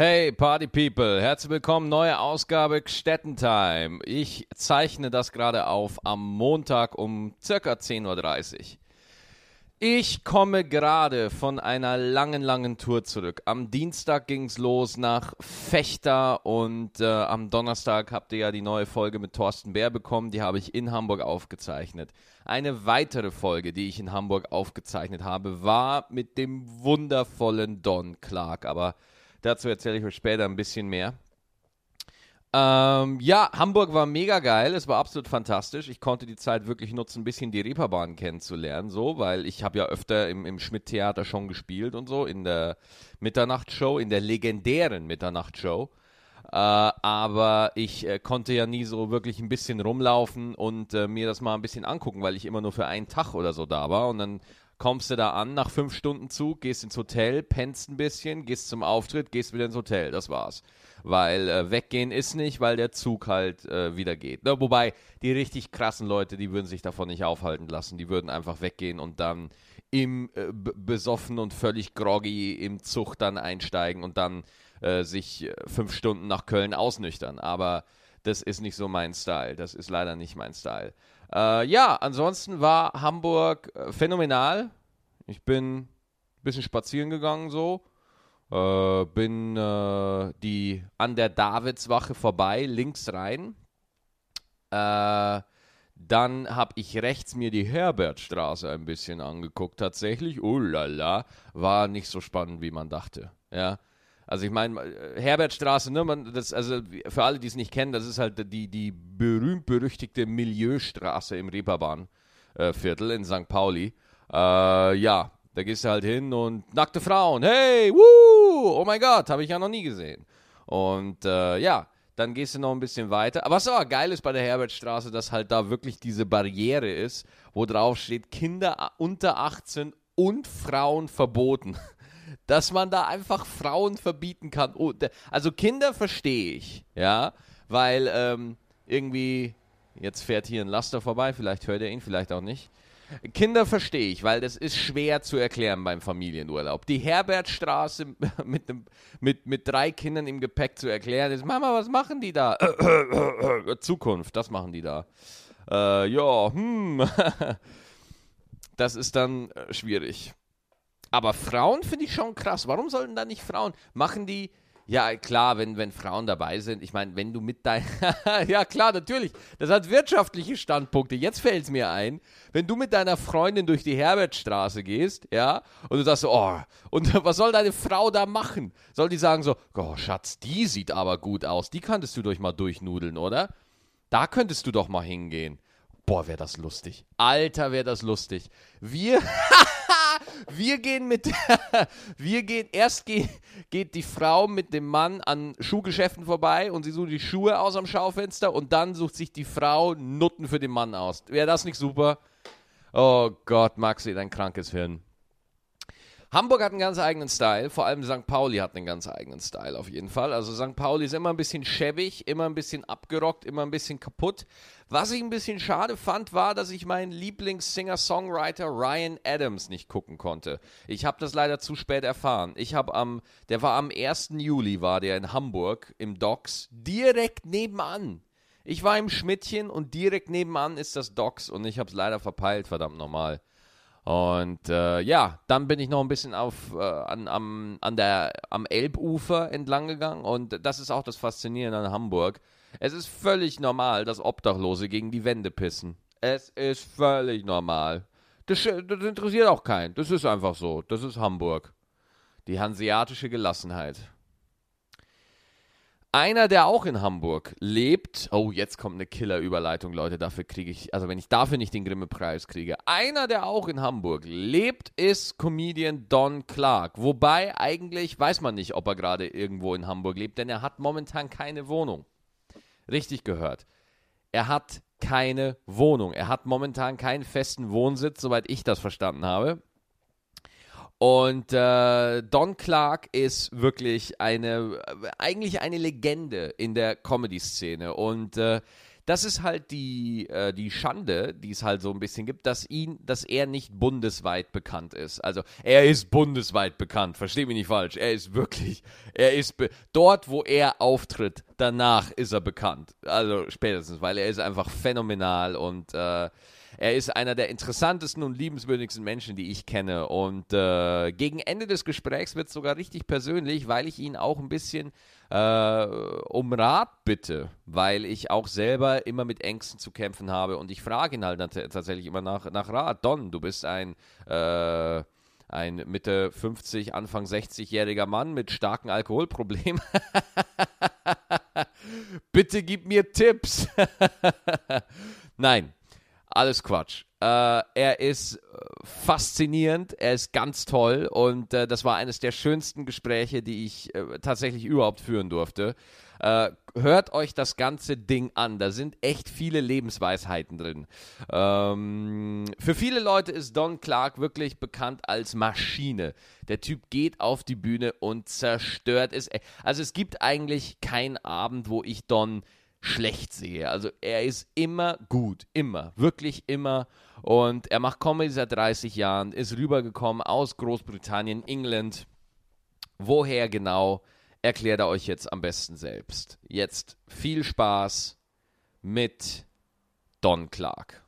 Hey Party People, herzlich willkommen, neue Ausgabe Gstettentime. Ich zeichne das gerade auf am Montag um circa 10.30 Uhr. Ich komme gerade von einer langen, langen Tour zurück. Am Dienstag ging es los nach Fechter und äh, am Donnerstag habt ihr ja die neue Folge mit Thorsten Bär bekommen. Die habe ich in Hamburg aufgezeichnet. Eine weitere Folge, die ich in Hamburg aufgezeichnet habe, war mit dem wundervollen Don Clark. Aber Dazu erzähle ich euch später ein bisschen mehr. Ähm, ja, Hamburg war mega geil. Es war absolut fantastisch. Ich konnte die Zeit wirklich nutzen, ein bisschen die Reeperbahn kennenzulernen, so, weil ich habe ja öfter im, im Schmidt-Theater schon gespielt und so, in der Mitternachtshow, in der legendären Mitternachtshow. Äh, aber ich äh, konnte ja nie so wirklich ein bisschen rumlaufen und äh, mir das mal ein bisschen angucken, weil ich immer nur für einen Tag oder so da war. Und dann kommst du da an nach fünf Stunden Zug, gehst ins Hotel, pennst ein bisschen, gehst zum Auftritt, gehst wieder ins Hotel. Das war's. Weil äh, weggehen ist nicht, weil der Zug halt äh, wieder geht. Na, wobei die richtig krassen Leute, die würden sich davon nicht aufhalten lassen. Die würden einfach weggehen und dann im äh, besoffen und völlig groggy im Zug dann einsteigen und dann äh, sich äh, fünf Stunden nach Köln ausnüchtern. Aber das ist nicht so mein Style. Das ist leider nicht mein Style. Äh, ja, ansonsten war Hamburg äh, phänomenal. Ich bin ein bisschen spazieren gegangen so. Äh, bin äh, die an der Davidswache vorbei, links rein. Äh, dann habe ich rechts mir die Herbertstraße ein bisschen angeguckt, tatsächlich. Oh la la, war nicht so spannend, wie man dachte. Ja, also ich meine, äh, Herbertstraße, ne, man, das, also für alle, die es nicht kennen, das ist halt die, die berühmt-berüchtigte Milieustraße im Reeperbahn-Viertel äh, in St. Pauli. Äh, ja, da gehst du halt hin und nackte Frauen, hey, wuh, oh mein Gott, habe ich ja noch nie gesehen. Und äh, ja, dann gehst du noch ein bisschen weiter. Aber was aber geil ist bei der Herbertstraße, dass halt da wirklich diese Barriere ist, wo drauf steht, Kinder unter 18 und Frauen verboten dass man da einfach Frauen verbieten kann. Oh, also Kinder verstehe ich, ja, weil ähm, irgendwie, jetzt fährt hier ein Laster vorbei, vielleicht hört er ihn, vielleicht auch nicht. Kinder verstehe ich, weil das ist schwer zu erklären beim Familienurlaub. Die Herbertstraße mit, einem, mit, mit drei Kindern im Gepäck zu erklären, ist, Mama, was machen die da? Zukunft, das machen die da. Äh, ja, hm. das ist dann äh, schwierig. Aber Frauen finde ich schon krass. Warum sollten da nicht Frauen? Machen die. Ja, klar, wenn, wenn Frauen dabei sind. Ich meine, wenn du mit dein. ja, klar, natürlich. Das hat wirtschaftliche Standpunkte. Jetzt fällt es mir ein. Wenn du mit deiner Freundin durch die Herbertstraße gehst, ja, und du sagst so, oh, und was soll deine Frau da machen? Soll die sagen so, oh, Schatz, die sieht aber gut aus. Die könntest du durch mal durchnudeln, oder? Da könntest du doch mal hingehen. Boah, wäre das lustig. Alter, wäre das lustig. Wir. wir gehen mit, wir gehen, erst geht, geht die Frau mit dem Mann an Schuhgeschäften vorbei und sie sucht die Schuhe aus am Schaufenster und dann sucht sich die Frau Nutten für den Mann aus. Wäre das nicht super? Oh Gott, Maxi, dein krankes Hirn. Hamburg hat einen ganz eigenen Style, vor allem St. Pauli hat einen ganz eigenen Style auf jeden Fall. Also St. Pauli ist immer ein bisschen schäbig, immer ein bisschen abgerockt, immer ein bisschen kaputt. Was ich ein bisschen schade fand, war, dass ich meinen Lieblings-Singer-Songwriter Ryan Adams nicht gucken konnte. Ich habe das leider zu spät erfahren. Ich habe am, der war am 1. Juli, war der in Hamburg im Docks, direkt nebenan. Ich war im Schmidtchen und direkt nebenan ist das Docks und ich habe es leider verpeilt, verdammt normal. Und äh, ja, dann bin ich noch ein bisschen auf, äh, an, am, an der, am Elbufer entlang gegangen und das ist auch das Faszinierende an Hamburg. Es ist völlig normal, dass Obdachlose gegen die Wände pissen. Es ist völlig normal. Das, das interessiert auch keinen. Das ist einfach so. Das ist Hamburg. Die hanseatische Gelassenheit. Einer, der auch in Hamburg lebt, oh, jetzt kommt eine Killer-Überleitung, Leute, dafür kriege ich, also wenn ich dafür nicht den Grimme-Preis kriege. Einer, der auch in Hamburg lebt, ist Comedian Don Clark. Wobei eigentlich weiß man nicht, ob er gerade irgendwo in Hamburg lebt, denn er hat momentan keine Wohnung. Richtig gehört. Er hat keine Wohnung. Er hat momentan keinen festen Wohnsitz, soweit ich das verstanden habe. Und äh, Don Clark ist wirklich eine, eigentlich eine Legende in der Comedy-Szene. Und äh, das ist halt die, äh, die Schande, die es halt so ein bisschen gibt, dass ihn, dass er nicht bundesweit bekannt ist. Also er ist bundesweit bekannt, versteh mich nicht falsch. Er ist wirklich, er ist dort, wo er auftritt, danach ist er bekannt. Also spätestens, weil er ist einfach phänomenal und äh, er ist einer der interessantesten und liebenswürdigsten Menschen, die ich kenne. Und äh, gegen Ende des Gesprächs wird es sogar richtig persönlich, weil ich ihn auch ein bisschen äh, um Rat bitte, weil ich auch selber immer mit Ängsten zu kämpfen habe. Und ich frage ihn halt tatsächlich immer nach, nach Rat. Don, du bist ein. Äh, ein Mitte 50, Anfang 60-jähriger Mann mit starken Alkoholproblemen. Bitte gib mir Tipps. Nein, alles Quatsch. Äh, er ist äh, faszinierend, er ist ganz toll und äh, das war eines der schönsten Gespräche, die ich äh, tatsächlich überhaupt führen durfte. Äh, hört euch das ganze Ding an, da sind echt viele Lebensweisheiten drin. Ähm, für viele Leute ist Don Clark wirklich bekannt als Maschine. Der Typ geht auf die Bühne und zerstört es. Also es gibt eigentlich keinen Abend, wo ich Don schlecht sehe. Also er ist immer gut, immer, wirklich immer. Und er macht Comedy seit 30 Jahren, ist rübergekommen aus Großbritannien, England. Woher genau, erklärt er euch jetzt am besten selbst. Jetzt viel Spaß mit Don Clark.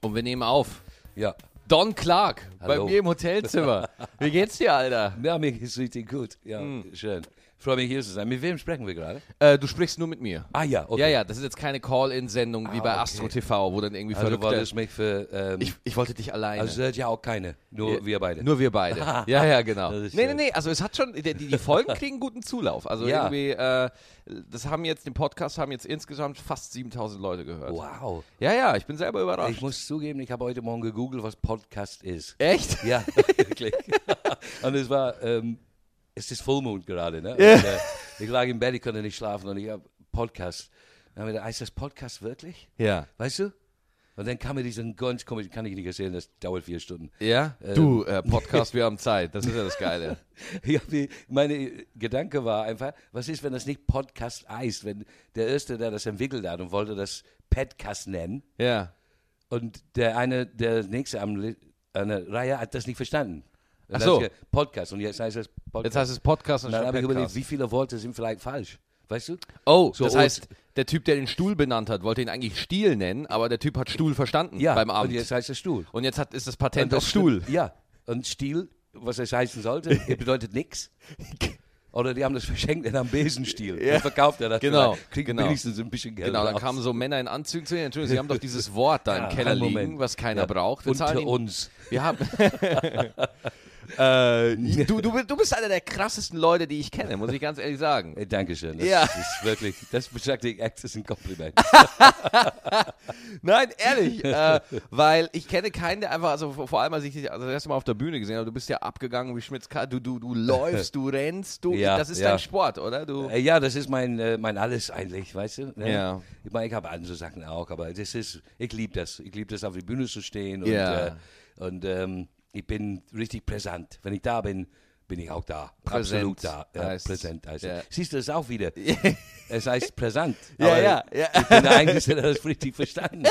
Und wir nehmen auf. Ja. Don Clark Hallo. bei mir im Hotelzimmer. Wie geht's dir, Alter? Ja, mir geht's richtig gut. Ja, hm. schön freue mich hier zu sein. Mit wem sprechen wir gerade? Äh, du sprichst nur mit mir. Ah ja, okay. Ja, ja, das ist jetzt keine Call-In-Sendung wie ah, bei okay. Astro TV, wo dann irgendwie also verrückte... wolltest mich für... Ähm, ich, ich, wollte dich alleine. Also ja auch keine, nur ja, wir beide. Nur wir beide. ja, ja, genau. Nee, nee, nee, also es hat schon... Die, die Folgen kriegen guten Zulauf. Also ja. irgendwie... Äh, das haben jetzt, den Podcast haben jetzt insgesamt fast 7000 Leute gehört. Wow. Ja, ja, ich bin selber überrascht. Ich muss zugeben, ich habe heute Morgen gegoogelt, was Podcast ist. Echt? Ja, wirklich. Und es war... Ähm, es ist Vollmond gerade, ne? Und, äh, ich lag im Bett, ich konnte nicht schlafen und ich habe Podcast. Dann habe ich gedacht, heißt das Podcast wirklich? Ja. Weißt du? Und dann kam mir diesen ganz komisch, kann ich nicht erzählen, das dauert vier Stunden. Ja? Ähm, du, äh, Podcast, wir haben Zeit, das ist ja das Geile. ja, meine Gedanke war einfach, was ist, wenn das nicht Podcast heißt, wenn der Erste, der das entwickelt hat und wollte das Podcast nennen. Ja. Und der eine, der Nächste am, an der Reihe hat das nicht verstanden. Ach so. Podcast und jetzt heißt es Podcast. Jetzt heißt es Podcast und dann habe ich überlegt, wie viele Worte sind vielleicht falsch. Weißt du? Oh, so das heißt, der Typ, der den Stuhl benannt hat, wollte ihn eigentlich Stiel nennen, aber der Typ hat Stuhl verstanden ja, beim Abend. Und jetzt heißt es Stuhl. Und jetzt hat, ist das Patent auf Stuhl. Ja, und Stiel, was es heißen sollte, bedeutet nichts. Oder die haben das verschenkt in einem Besenstiel. Ja. Dann verkauft er das. Genau. Kriegt genau. wenigstens ein bisschen Geld. Genau, dann raus. kamen so Männer in Anzügen zu ihnen. Entschuldigung, sie haben doch dieses Wort da ja, im Keller liegen, was keiner ja. braucht. Wir Unter uns. Wir haben. Äh, du, du, du bist einer der krassesten Leute, die ich kenne, muss ich ganz ehrlich sagen. Hey, Dankeschön. Das ja. ist wirklich, das als ein Kompliment. Nein, ehrlich, äh, weil ich kenne keinen, der einfach, also vor allem, als ich dich also das erste Mal auf der Bühne gesehen habe, du bist ja abgegangen wie Schmitz, du, du, du läufst, du rennst, du, ja, das ist ja. dein Sport, oder? Du äh, ja, das ist mein, äh, mein Alles eigentlich, weißt du? Ne? Ja. Ich meine, ich habe andere Sachen auch, aber das ist, ich liebe das. Ich liebe das, auf die Bühne zu stehen und, ja. Äh, und ähm, ich bin richtig präsent. Wenn ich da bin, bin ich auch da. Präsent Absolut da. Ja, heißt, präsent heißt ja. Siehst du das auch wieder? es heißt präsent. ja, ja, ja. Ich bin der Einzige, der das richtig verstanden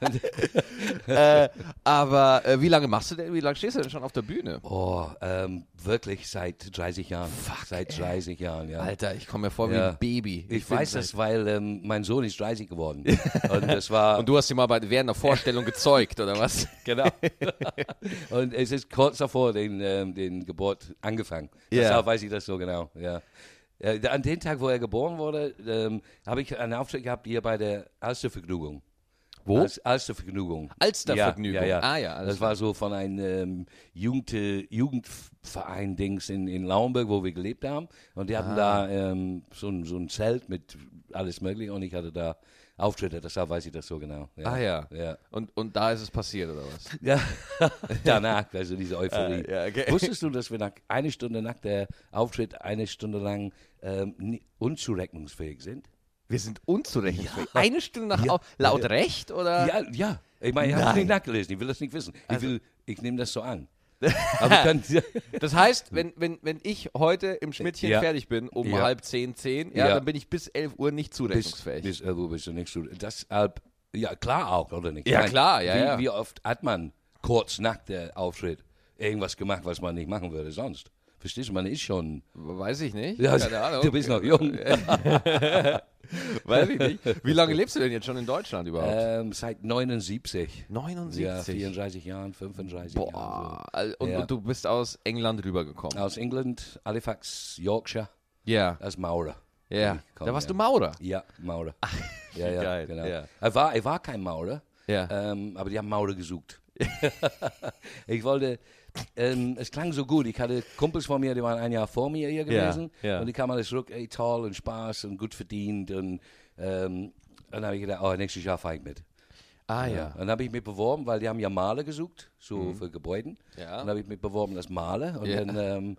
äh, aber äh, wie lange machst du denn, wie lange stehst du denn schon auf der Bühne? Oh, ähm, wirklich seit 30 Jahren. Fuck, seit 30 Jahren, ja. Alter, ich komme mir vor wie ein Baby. Ich, ich weiß das, weil ähm, mein Sohn ist 30 geworden. Und, das war Und du hast ihn mal bei, während der Vorstellung gezeugt, oder was? genau. Und es ist kurz davor den, ähm, den Geburt angefangen. Yeah. Deshalb weiß ich das so genau, ja. Äh, an dem Tag, wo er geboren wurde, ähm, habe ich einen Auftritt gehabt hier bei der Alstervergnügung. Wo? Als, Alstervergnügung. Alstervergnügung. Ja, ja, ja. Ah, ja das war so von einem ähm, Jugend, Jugendverein-Dings in, in Laumberg, wo wir gelebt haben. Und die hatten ah. da ähm, so, ein, so ein Zelt mit alles Mögliche und ich hatte da Auftritte, deshalb weiß ich das so genau. Ja. Ah ja. Ja. Und, und da ist es passiert, oder was? ja. Danach, also diese Euphorie. Ah, ja, okay. Wusstest du, dass wir nach eine Stunde nach der Auftritt eine Stunde lang ähm, unzurechnungsfähig sind? Wir sind unzurechnungsfähig. Eine Stunde nach Ja. Au- laut Ja. Recht oder? Ja, ja. Ich meine, ich habe es nicht nachgelesen, ich will das nicht wissen. Ich, Also- will, ich nehme das so an. Können, Das heißt, wenn, wenn, wenn ich heute im Schmidtchen Ja. fertig bin, um Ja. halb zehn, zehn, ja, Ja. dann bin ich bis 11 Uhr nicht bis, zurechnungsfähig. bis irgendwo bist du nicht. Deshalb, ja, klar auch, oder nicht? Ja, meine, klar, ja, wie, ja. Wie oft hat man kurz nach der Auftritt irgendwas gemacht, was man nicht machen würde sonst? Verstehst du, man ist schon. Weiß ich nicht. Ja, Keine Ahnung. du bist noch jung. Weiß ich nicht. Wie lange lebst du denn jetzt schon in Deutschland überhaupt? Ähm, seit 79. 79. Ja, 34 Jahren, 35 Jahren. Boah. Al- Und, Ja. und du bist aus England rübergekommen. So. Aus England, Halifax, Yorkshire, Ja. als Maurer. Ja. Komm, Da warst ja. du Maurer. Ja, Maurer. ja, ja, geil, genau. ja. Er, war, er war kein Maurer, Ja. ähm, aber die haben Maurer gesucht. ich wollte, ähm, es klang so gut. Ich hatte Kumpels von mir, die waren ein Jahr vor mir hier gewesen. ja. Und die kamen alles zurück, ey, toll und Spaß und gut verdient. Und ähm, dann habe ich gedacht, oh, nächstes Jahr fahre ich mit. Ah ja. Und dann habe ich mich beworben, weil die haben ja Maler gesucht, so für Gebäuden. Ja. Dann habe ich mich beworben als Maler. Und Ja. dann ähm,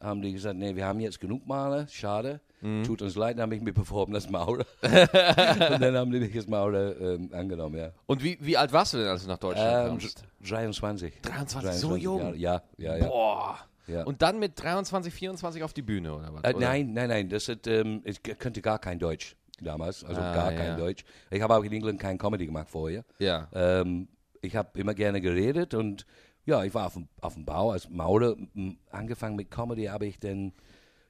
haben die gesagt, nee, wir haben jetzt genug Maler, schade. Tut uns leid, dann habe ich mich beworben als Maurer. und dann haben die mich als Maurer ähm, angenommen, ja. Und wie, wie alt warst du denn, als du nach Deutschland Ähm, kamst? 23. 23, so jung? Jahre. Ja, ja, ja. Boah. ja. Und dann mit 23, 24 auf die Bühne, oder was? Äh, oder? nein, nein, nein, das hat, ähm, ich könnte gar kein Deutsch damals, also Ah, gar ja. kein Deutsch. Ich habe auch in England kein Comedy gemacht vorher. Ja. Ähm, ich habe immer gerne geredet und ja, ich war auf dem, auf dem Bau als Maurer. Angefangen mit Comedy habe ich dann,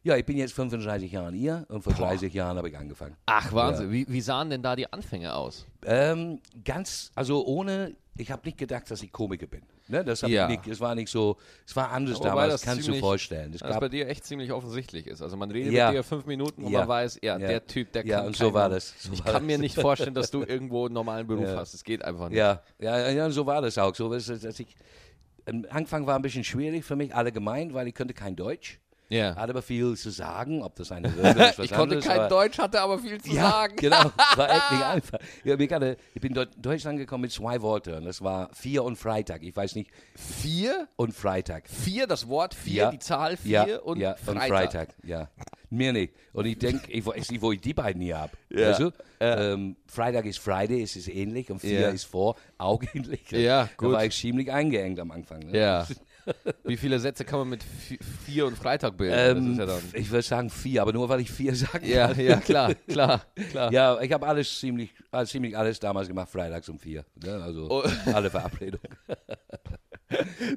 ja, ich bin jetzt 35 Jahre hier und vor 30 Jahren habe ich angefangen. Ach, Wahnsinn. Wie, wie sahen denn da die Anfänge aus? Ähm, ganz, also ohne, ich habe nicht gedacht, dass ich Komiker bin. Ne? Das, Ja. ich nicht, es war nicht so, es war anders Wobei damals, das kannst du ziemlich- dir vorstellen. Das gab, bei dir echt ziemlich offensichtlich ist. Also man redet Ja. mit dir fünf Minuten und Ja. man weiß, ja, Ja. der Typ, der Ja, kann und so war das. So ich war kann das. mir nicht vorstellen, dass du irgendwo einen normalen Beruf Ja. hast. Es geht einfach nicht. Ja, ja, ja, so war das auch. So, dass ich, am Anfang war ein bisschen schwierig für mich, allgemein, weil ich könnte kein Deutsch. Ja. Hatte aber viel zu sagen, ob das eine Würde ist, was Ich konnte anderes, kein Deutsch, hatte aber viel zu ja, sagen. genau. War echt nicht einfach. Ja, ich, hatte, ich bin in Deutschland gekommen mit zwei Worten. Das war vier und Freitag. Ich weiß nicht, Vier? und Freitag. Vier, das Wort vier, Ja. die Zahl vier ja, und, ja, Freitag. und Freitag. Ja. Mir nicht. Und ich denke, ich weiß nicht, wo ich die beiden hier habe. Ja. Weißt du? ähm, Freitag ist Friday, es ist ähnlich. Und vier ist vor, auch ähnlich. Ja, gut. Da war ich ziemlich eingeengt am Anfang. Ne? Ja. Wie viele Sätze kann man mit vi- vier und Freitag bilden? Ähm, ja ich würde sagen vier, aber nur weil ich vier sagen Ja, ja, klar, klar, klar. Ja, ich habe alles ziemlich, also ziemlich alles damals gemacht, freitags um vier. Ne? Also Oh. alle Verabredungen.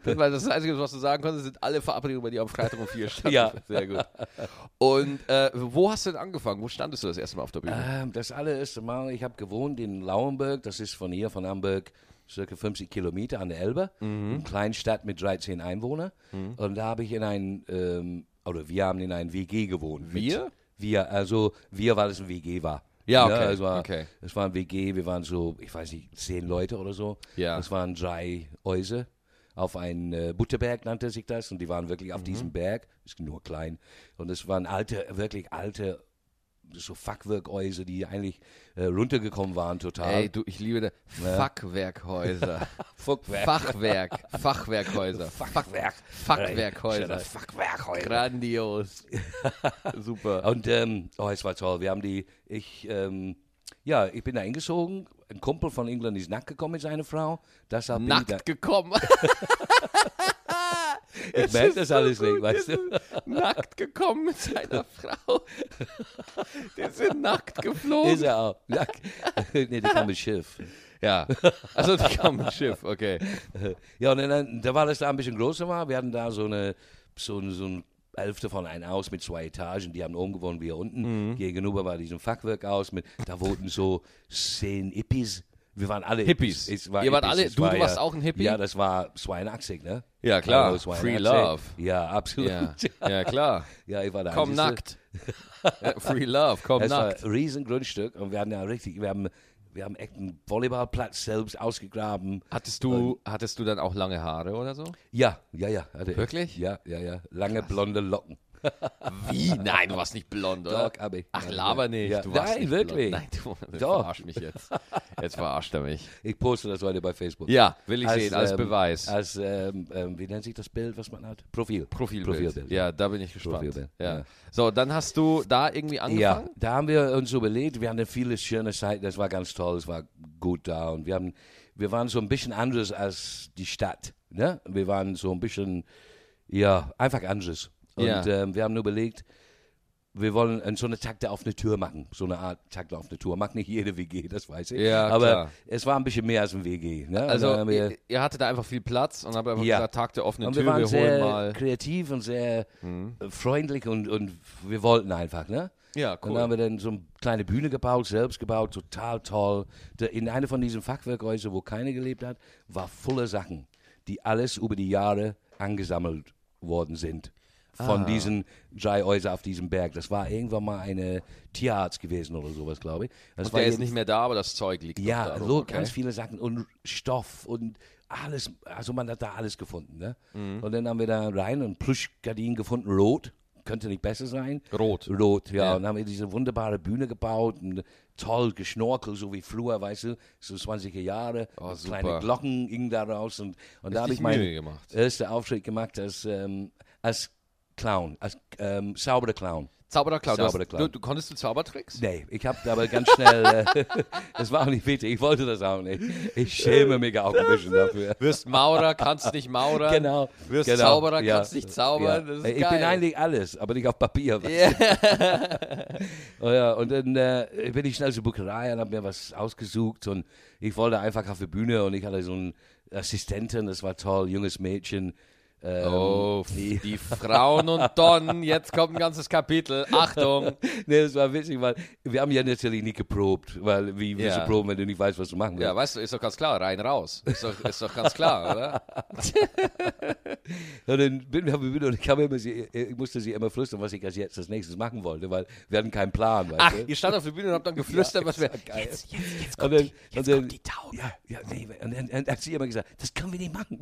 Das war das Einzige, was du sagen konntest, sind alle Verabredungen bei dir am Freitag um vier standen. Ja. Sehr gut. Und äh, wo hast du denn angefangen? Wo standest du das erste Mal auf der Bühne? Ähm, das allererste Mal, ich habe gewohnt in Lauenburg, das ist von hier, von Hamburg, circa 50 Kilometer an der Elbe, Mhm. eine kleine Stadt mit 13 Einwohnern. Und da habe ich in ein, ähm, oder wir haben in ein WG gewohnt. mit- Wir? Wir, also wir, weil es ein WG war. Ja, Ne, okay, es war, okay. Es war ein WG, wir waren so, ich weiß nicht, zehn Leute oder so. Ja. Es waren drei Häuser auf einen äh, Butterberg nannte sich das und die waren wirklich Mhm. auf diesem Berg, ist nur klein und es waren alte, wirklich alte so Fachwerkhäuser, die eigentlich äh, runtergekommen waren total. Ey, du, ich liebe das. Fachwerkhäuser. Fachwerk. Fachwerk. Fachwerkhäuser. Fachwerk. Fachwerkhäuser. Fachwerkhäuser. Grandios. Super. Und ähm, oh, es war toll. Wir haben die, ich, ähm, ja, ich bin da eingezogen. Ein Kumpel von England ist nackt gekommen mit seiner Frau. Deshalb da, Nackt gekommen. ich merke das alles nicht, weißt du? Nackt gekommen mit seiner Frau. Die sind nackt geflogen. Ist er auch. Nackt. nee, die kam mit Schiff. Ja. Also die kam mit Schiff, okay. Ja, und dann, da war das da ein bisschen größer war. Wir hatten da so eine, so, so ein Hälfte von ein Haus mit zwei Etagen. Die haben oben gewohnt, wir unten. Gegenüber war diesem Fachwerkhaus mit, da wohnten so zehn Hippies. Wir waren alle Hippies. Es war Ihr wart Hippies. alle- du- war du warst ja, auch ein Hippie? Ja, das war 82, ne? Ja, klar. Also Free 82. love. Ja, absolut. Ja, ja klar. Ja, ich war da. Komm nackt. Free love, komm war nackt. ein riesen Grundstück und wir hatten ja richtig, wir haben, wir haben echt einen Volleyballplatz selbst ausgegraben. Hattest du, hattest du dann auch lange Haare oder so? Ja, ja, ja. Wirklich? Ja, ja, ja. Lange blonde Locken. Wie? Nein, du warst nicht blond, oder? Doch, ich. Ach, Ja, laber ja. nicht. Ja. Du warst Nein, nicht wirklich. Blond. Nein, du, Doch. verarscht mich jetzt. Jetzt verarscht er mich. Ich poste das heute bei Facebook. Ja, will ich sehen, als ähm, Beweis. Als, ähm, ähm, wie nennt sich das Bild, was man hat? Profil. Profilbild. Profilbild. Ja, da bin ich gespannt. Profilbild, Ja. ja. So, dann hast du da irgendwie Ja, angefangen? da haben wir uns überlegt, wir hatten viele schöne Zeiten, das war ganz toll, es war gut da und wir haben, wir waren so ein bisschen anders als die Stadt, ne? Wir waren so ein bisschen, ja, einfach anders. Und Ja. ähm, wir haben überlegt, wir wollen so eine Takte auf eine Tür machen, so eine Art Takte auf eine Tour. Macht nicht jede WG, das weiß ich. Ja, aber klar. es war ein bisschen mehr als ein WG. Ne? Also, wir, ihr, ihr hattet da einfach viel Platz und habt einfach Ja. gesagt, Tag der offenen und Tür, wir waren wir sehr holen mal. kreativ und sehr Mhm. äh, freundlich und, und wir wollten einfach, ne? Ja, Und dann haben wir dann so eine kleine Bühne gebaut, selbst gebaut, total toll. In einer von diesen Fachwerkhäusern, wo keiner gelebt hat, war voller Sachen, die alles über die Jahre angesammelt worden sind. Von Ah. diesen drei Häusern auf diesem Berg. Das war irgendwann mal eine Tierarzt gewesen oder sowas, glaube ich. Das Und war der ist nicht mehr da, aber das Zeug liegt ja, da. so okay. ganz viele Sachen und Stoff und alles, also man hat da alles gefunden. Ne? Mhm. Und dann haben wir da rein und Plüschgardinen gefunden, rot, könnte nicht besser sein. Rot. Rot, ja. Ja. Und dann haben wir diese wunderbare Bühne gebaut und toll geschnorkelt, so wie früher, weißt du, so 20er Jahre. Oh. Kleine Glocken gingen da raus und, und da habe ich meinen ersten Auftritt gemacht als, ähm, als Clown, als ähm, sauberer Clown. Zauberer Clown. Zauberer Clown. Du, du konntest du Zaubertricks? Nee, ich habe aber ganz schnell, äh, das war auch nicht wichtig, ich wollte das auch nicht. Ich schäme mich auch ein bisschen dafür. Wirst Maurer, kannst nicht Maurern. Genau. Wirst genau, Zauberer, ja, kannst nicht zaubern. ja. Ich geil. bin eigentlich alles, aber nicht auf Papier. Ja. Oh ja, und dann äh, bin ich schnell zur Buckerei und habe mir was ausgesucht und ich wollte einfach auf die Bühne und ich hatte so einen Assistenten, das war toll, junges Mädchen. Ähm, Oh, die, die Frauen und Don, jetzt kommt ein ganzes Kapitel. Achtung. nee, das war witzig, weil wir haben ja natürlich nicht geprobt, weil wie willst Ja. du proben, wenn du nicht weißt, was du machen willst? Ja, weißt du, ist doch ganz klar, rein, raus. Ist doch, ist doch ganz klar, oder? Und dann bin ich auf die Bühne und ich, kam immer, sie, ich musste sie immer flüstern, was ich als jetzt als nächstes machen wollte, weil wir hatten keinen Plan. Weißt Ach, du? ihr stand auf der Bühne und habt dann geflüstert, was wir. geil. Jetzt, jetzt, jetzt kommt, dann- die, jetzt und dann- kommt die Taube. Ja, ja, nee, und dann, dann hat sie immer gesagt, das können wir nicht machen.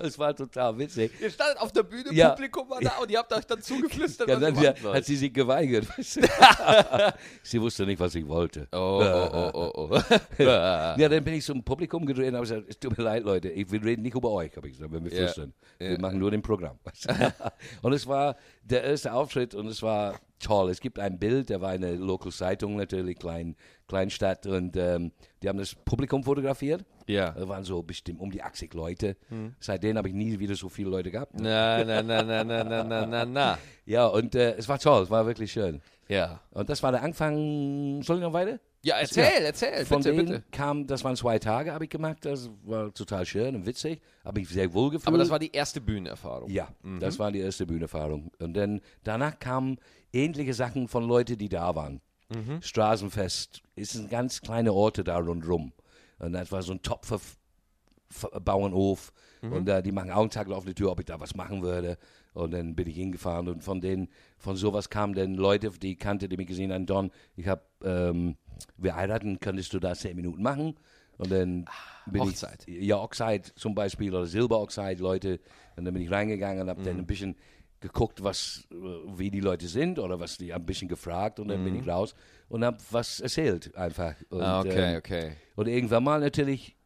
das war total witzig. Ihr standet auf der Bühne, Ja. Publikum war da und ihr habt euch dann zugeflüstert, Ja, dann ja, hat sie sich geweigert. sie wusste nicht, was ich wollte. Oh, oh, oh, oh, oh. Ja, dann bin ich zum Publikum gedreht und habe gesagt, es tut mir leid, Leute, ich, wir reden nicht über euch, habe ich gesagt, wenn wir flüstern. Wir machen nur den Programm. und es war der erste Auftritt und es war toll. Es gibt ein Bild, der war eine Local Zeitung natürlich, klein, Kleinstadt und ähm, die haben das Publikum fotografiert. Ja. Da waren so bestimmt um die 80 Leute. Hm. Seitdem habe ich nie wieder so viele Leute gehabt. Na, na, na, na, na, na, na, na, na. Ja, und äh, es war toll, es war wirklich schön. Ja. Und das war der Anfang, soll ich noch weiter? Ja, erzähl, erzähl, Von bitte, denen bitte. kam, das waren zwei Tage, habe ich gemacht, das war total schön und witzig, habe ich sehr wohl gefühlt. Aber das war die erste Bühnenerfahrung. Ja, das war die erste Bühnenerfahrung. Und dann, danach kamen ähnliche Sachen von Leuten, die da waren. Straßenfest, es sind ganz kleine Orte da rundherum. Und das war so ein Topfer-Bauernhof. Und äh, die machen Tag auf die Tür, ob ich da was machen würde. Und dann bin ich hingefahren und von denen, von sowas kamen dann Leute, die ich kannte, die mich gesehen haben, Don, ich habe, ähm, wir heiraten, könntest du da zehn Minuten machen? Und dann bin Hochzeit. ich, ja, Oxide zum Beispiel oder Silberoxide, Leute. Und dann bin ich reingegangen und habe dann ein bisschen geguckt, was, äh, wie die Leute sind oder was die ein bisschen gefragt und dann bin ich raus und habe was erzählt einfach. Und, Ah, okay, ähm, okay. und irgendwann mal natürlich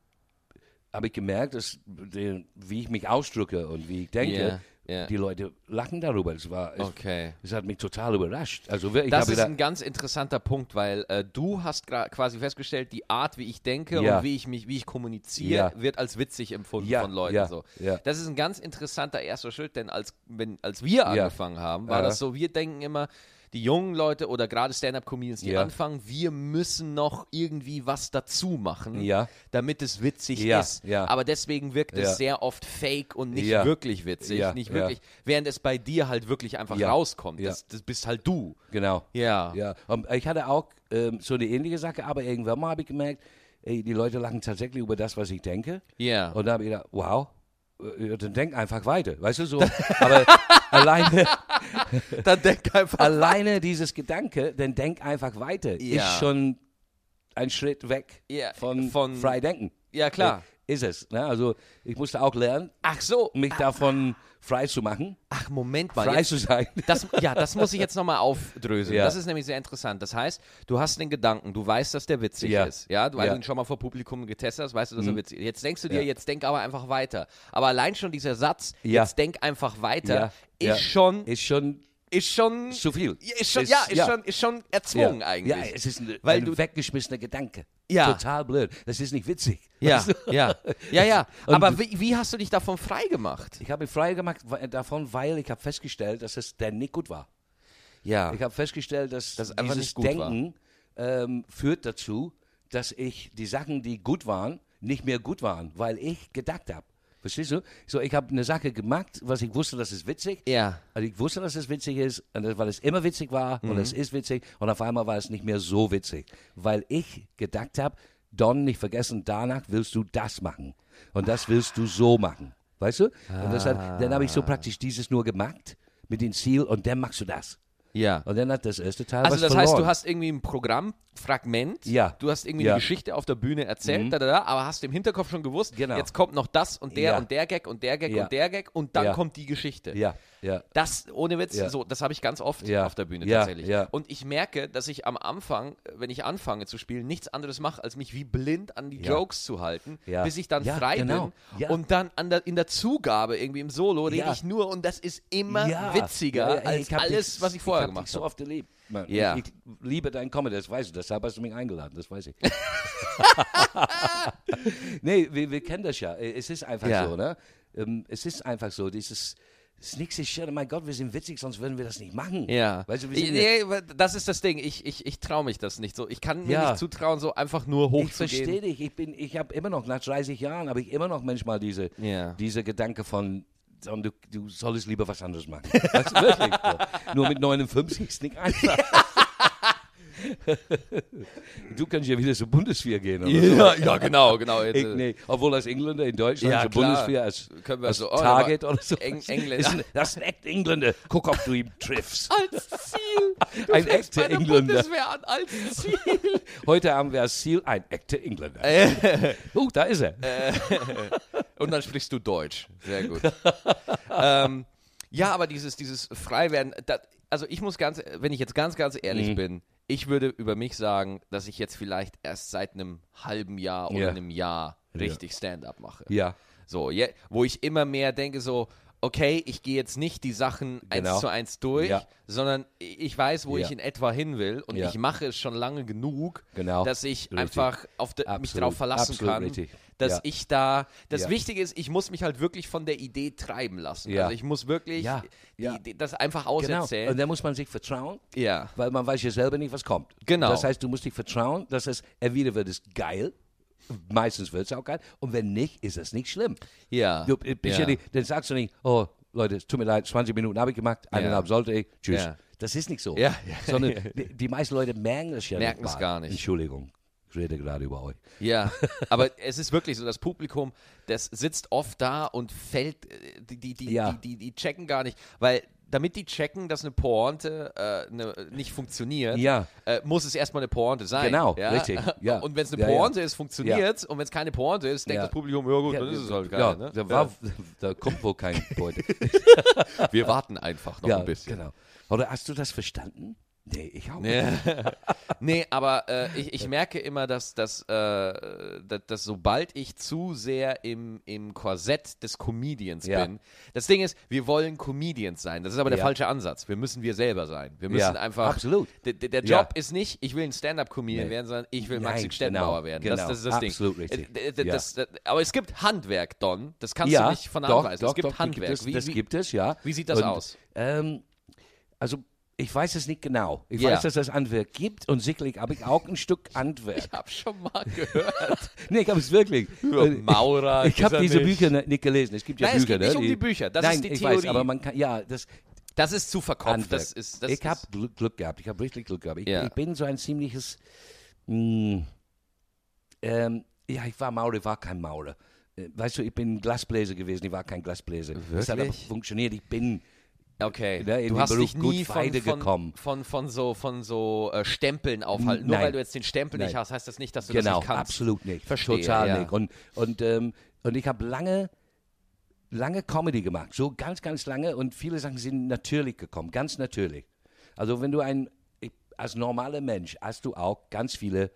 habe ich gemerkt, dass wie ich mich ausdrücke und wie ich denke, Ja, ja. die Leute lachen darüber. Es war, es, Okay. es hat mich total überrascht. Also wirklich, ich Das ist gedacht, ein ganz interessanter Punkt, weil äh, du hast quasi festgestellt, die Art, wie ich denke Ja. und wie ich mich, wie ich kommuniziere, Ja. wird als witzig empfunden Ja, von Leuten. so. Das ist ein ganz interessanter erster Schritt, denn als, wenn, als wir angefangen haben, war das so, wir denken immer, die jungen Leute oder gerade Stand-Up-Comedians, die Ja. anfangen, wir müssen noch irgendwie was dazu machen, Ja. damit es witzig Ja, ist. Aber deswegen wirkt es sehr oft fake und nicht wirklich witzig, nicht wirklich, während es bei dir halt wirklich einfach rauskommt. Das, das bist halt du. genau. Ja. Ja, und ich hatte auch ähm, so eine ähnliche Sache, aber irgendwann mal habe ich gemerkt, ey, die Leute lachen tatsächlich über das, was ich denke. Ja. Und da habe ich gedacht, wow, äh, dann denk einfach weiter, weißt du so. Aber alleine, Dann denk einfach. alleine dieses Gedanke, dann denk einfach weiter, Ja. ist schon ein Schritt weg Ja, von, von- frei denken. Ja, klar. Ist es. Ne? Also ich musste auch lernen, Ach so. mich davon frei zu machen, Ach, Moment mal. frei Jetzt, zu sein. das, ja, das muss ich jetzt nochmal aufdröseln. Ja. Das ist nämlich sehr interessant. Das heißt, du hast den Gedanken, du weißt, dass der witzig Ja. ist. Ja, du, Ja. du ihn schon mal vor Publikum getestet hast, weißt du, dass er witzig ist. Jetzt denkst du dir, jetzt denk aber einfach weiter. Aber allein schon dieser Satz, jetzt denk einfach weiter, ist schon, Ist schon ist schon, zu viel. ist schon, Ist- ja, ist ja. schon, ist schon erzwungen ja. eigentlich. Ja, es ist ein, Weil ein du- weggeschmissener Gedanke. Ja. Total blöd. Das ist nicht witzig. Ja, Weißt du? ja, ja, ja. Aber wie, wie hast du dich davon frei gemacht? Ich habe mich frei gemacht weil- davon, weil ich habe festgestellt, dass es der nicht gut war. Ja, Ich habe festgestellt, dass einfach dieses. Denken ähm, führt dazu, dass ich die Sachen, die gut waren, nicht mehr gut waren, weil ich gedacht habe. Verstehst du? So, ich habe eine Sache gemacht, was ich wusste, dass es witzig. Ja. Also ich wusste, dass es witzig ist, und weil es immer witzig war und Mhm. es ist witzig und auf einmal war es nicht mehr so witzig, weil ich gedacht habe, Don, nicht vergessen, danach willst du das machen und das willst du so machen, weißt du? Und das hat, dann habe ich so praktisch dieses nur gemacht mit dem Ziel und dann machst du das. ja. Und dann hat das erste Teil Also das verloren. heißt, du hast irgendwie ein Programmfragment, Ja. du hast irgendwie Ja. eine Geschichte auf der Bühne erzählt, Mhm. da, da, da, aber hast im Hinterkopf schon gewusst, Genau. jetzt kommt noch das und der Ja. und der Gag und der Gag Ja. und der Gag und dann kommt die Geschichte. ja, ja, Das, ohne Witz, so, das habe ich ganz oft auf der Bühne tatsächlich. Und ich merke, dass ich am Anfang, wenn ich anfange zu spielen, nichts anderes mache, als mich wie blind an die. Jokes zu halten, bis ich dann frei genau. bin. Und dann an der, in der Zugabe, irgendwie im Solo, rede ich nur und das ist immer witziger ja, als ich alles, dich- was ich vorher hab gemacht dich so habe. oft geliebt. Mann. Ja. Ich, ich liebe dein Comedy, das weißt du, deshalb hast du mich eingeladen, das weiß ich. nee, wir, wir kennen das ja. Es ist einfach Ja. so, ne? Ähm, Es ist einfach so, dieses. Es ist nichts, ich, mein Gott, wir sind witzig, sonst würden wir das nicht machen. Ja. Weißt du, wir Ich- nee, das ist das Ding. Ich, ich, ich traue mich das nicht so. Ich kann mir Ja. nicht zutrauen, so einfach nur ich verstehe hochzugehen. dich. Ich bin, ich habe immer noch, nach 30 Jahren, habe ich immer noch manchmal diese, Ja. diese Gedanke von, von, du, du solltest lieber was anderes machen. Weißt du, wirklich. So. Nur mit 59 ist nicht einfach. du kannst ja wieder zur Bundeswehr gehen. Oder so. Ja, ja, genau, genau. Ich, äh, nee. Obwohl als Engländer in Deutschland Ja, zur klar. Bundeswehr als, Können wir als so- oh, Target oder so. Eng- Engländer. Ist ein, das ist ein echter Engländer. Guck, ob du ihm triffst. Als Ziel. Du Ein echter Engländer. Bundeswehr an, als Ziel. Heute haben wir als Ziel ein echter Engländer. Oh, da ist er. Und dann sprichst du Deutsch. Sehr gut. ähm, ja, aber dieses, dieses Freiwerden, da, also ich muss ganz, wenn ich jetzt ganz, ganz ehrlich Mhm. bin, ich würde über mich sagen, dass ich jetzt vielleicht erst seit einem halben Jahr oder Ja. einem Jahr richtig Stand-up mache. Ja. So, je, wo ich immer mehr denke, so, okay, ich gehe jetzt nicht die Sachen Genau. eins zu eins durch, Ja. sondern ich weiß, wo Ja. ich in etwa hin will und Ja. ich mache es schon lange genug, Genau. dass ich Richtig. einfach auf de, mich darauf verlassen Absolut kann, richtig. Dass Ja. ich da, das Ja. Wichtige ist, ich muss mich halt wirklich von der Idee treiben lassen. Ja. Also ich muss wirklich Ja. die, Ja. Idee- das einfach Genau. auserzählen. Und da muss man sich vertrauen. ja. Weil man weiß ja selber nicht, was kommt. Genau. Das heißt, du musst dich vertrauen, dass es, entweder wird es geil, meistens wird es auch geil, und wenn nicht, ist es nicht schlimm. Ja. Du, bist ja. Ja. nicht, dann sagst du nicht, oh Leute, es tut mir leid, 20 Minuten habe ich gemacht, eineinhalb sollte ich, tschüss. Ja. Das ist nicht so. Ja, ja. Sondern die, die meisten Leute merken das ja Merken nicht. es mal. gar nicht. Entschuldigung, ich rede gerade über euch. Ja, aber es ist wirklich so, das Publikum, das sitzt oft da und fällt, äh, die, die, die, Ja. die, die, die checken gar nicht, weil damit die checken, dass eine Pointe äh, ne, nicht funktioniert, Ja. äh, muss es erstmal eine Pointe sein. Genau, ja? richtig, ja. Und wenn es eine. Pointe ist, funktioniert und wenn es keine Pointe ist, denkt das Publikum, ja gut, dann ist es halt keine. Ne? da, war, da kommt wohl kein Point. ja. Wir warten einfach noch ein bisschen. genau. Oder hast du das verstanden? Nee, ich auch nicht. Nee, aber äh, ich, ich merke immer, dass, dass, äh, dass, dass sobald ich zu sehr im, im Korsett des Comedians Ja. bin, das Ding ist, wir wollen Comedians sein. Das ist aber der Ja. falsche Ansatz. Wir müssen wir selber sein. Wir müssen Ja, einfach. absolut. Der. Job ist nicht, ich will ein Stand-up-Comedian Nee. werden, sondern ich will Maxi Stettenbauer genau, werden. genau. Das, das ist das Absolut Ding. richtig. Äh, das, das, aber es gibt Handwerk, Don. Das kannst du nicht von der doch. Doch, es gibt doch, Handwerk. Das, wie, das wie, gibt es, ja. wie sieht das Und, aus? Ähm, also, ich weiß es nicht genau. Ich Ja. weiß, dass es Handwerk gibt und sicherlich habe ich auch ein Stück Handwerk. ich habe schon mal gehört. nee, ich habe es wirklich. Über Äh, Maurer. Ich habe diese nicht. Bücher ne- nicht gelesen. Es gibt ja Nein, es Bücher, geht nicht ne, um die Bücher. Das Nein, ist die ich Theorie. weiß, aber man kann, ja, das Das ist zu. Handwerk. Das ist, das ich habe Glück, Glück gehabt. Ich habe richtig Glück gehabt. Ich, Ja. ich bin so ein ziemliches. Mh, ähm, ja, ich war Maurer, ich war kein Maurer. Äh, Weißt du, ich bin Glasbläser gewesen, ich war kein Glasbläser. Das hat aber Wirklich? funktioniert. Ich bin Okay. ne, du hast Beruf dich nie von, von, von, von so, von so äh, Stempeln aufhalten. Nur Nein. weil du jetzt den Stempel nicht Nein. hast, heißt das nicht, dass du Genau, das nicht kannst. absolut nicht. Verstehe, Total ja. nicht. Und, und, ähm, und ich habe lange, lange Comedy gemacht. So ganz, ganz lange. Und viele Sachen sind natürlich gekommen. Ganz natürlich. Also wenn du ein, als normaler Mensch hast du auch ganz viele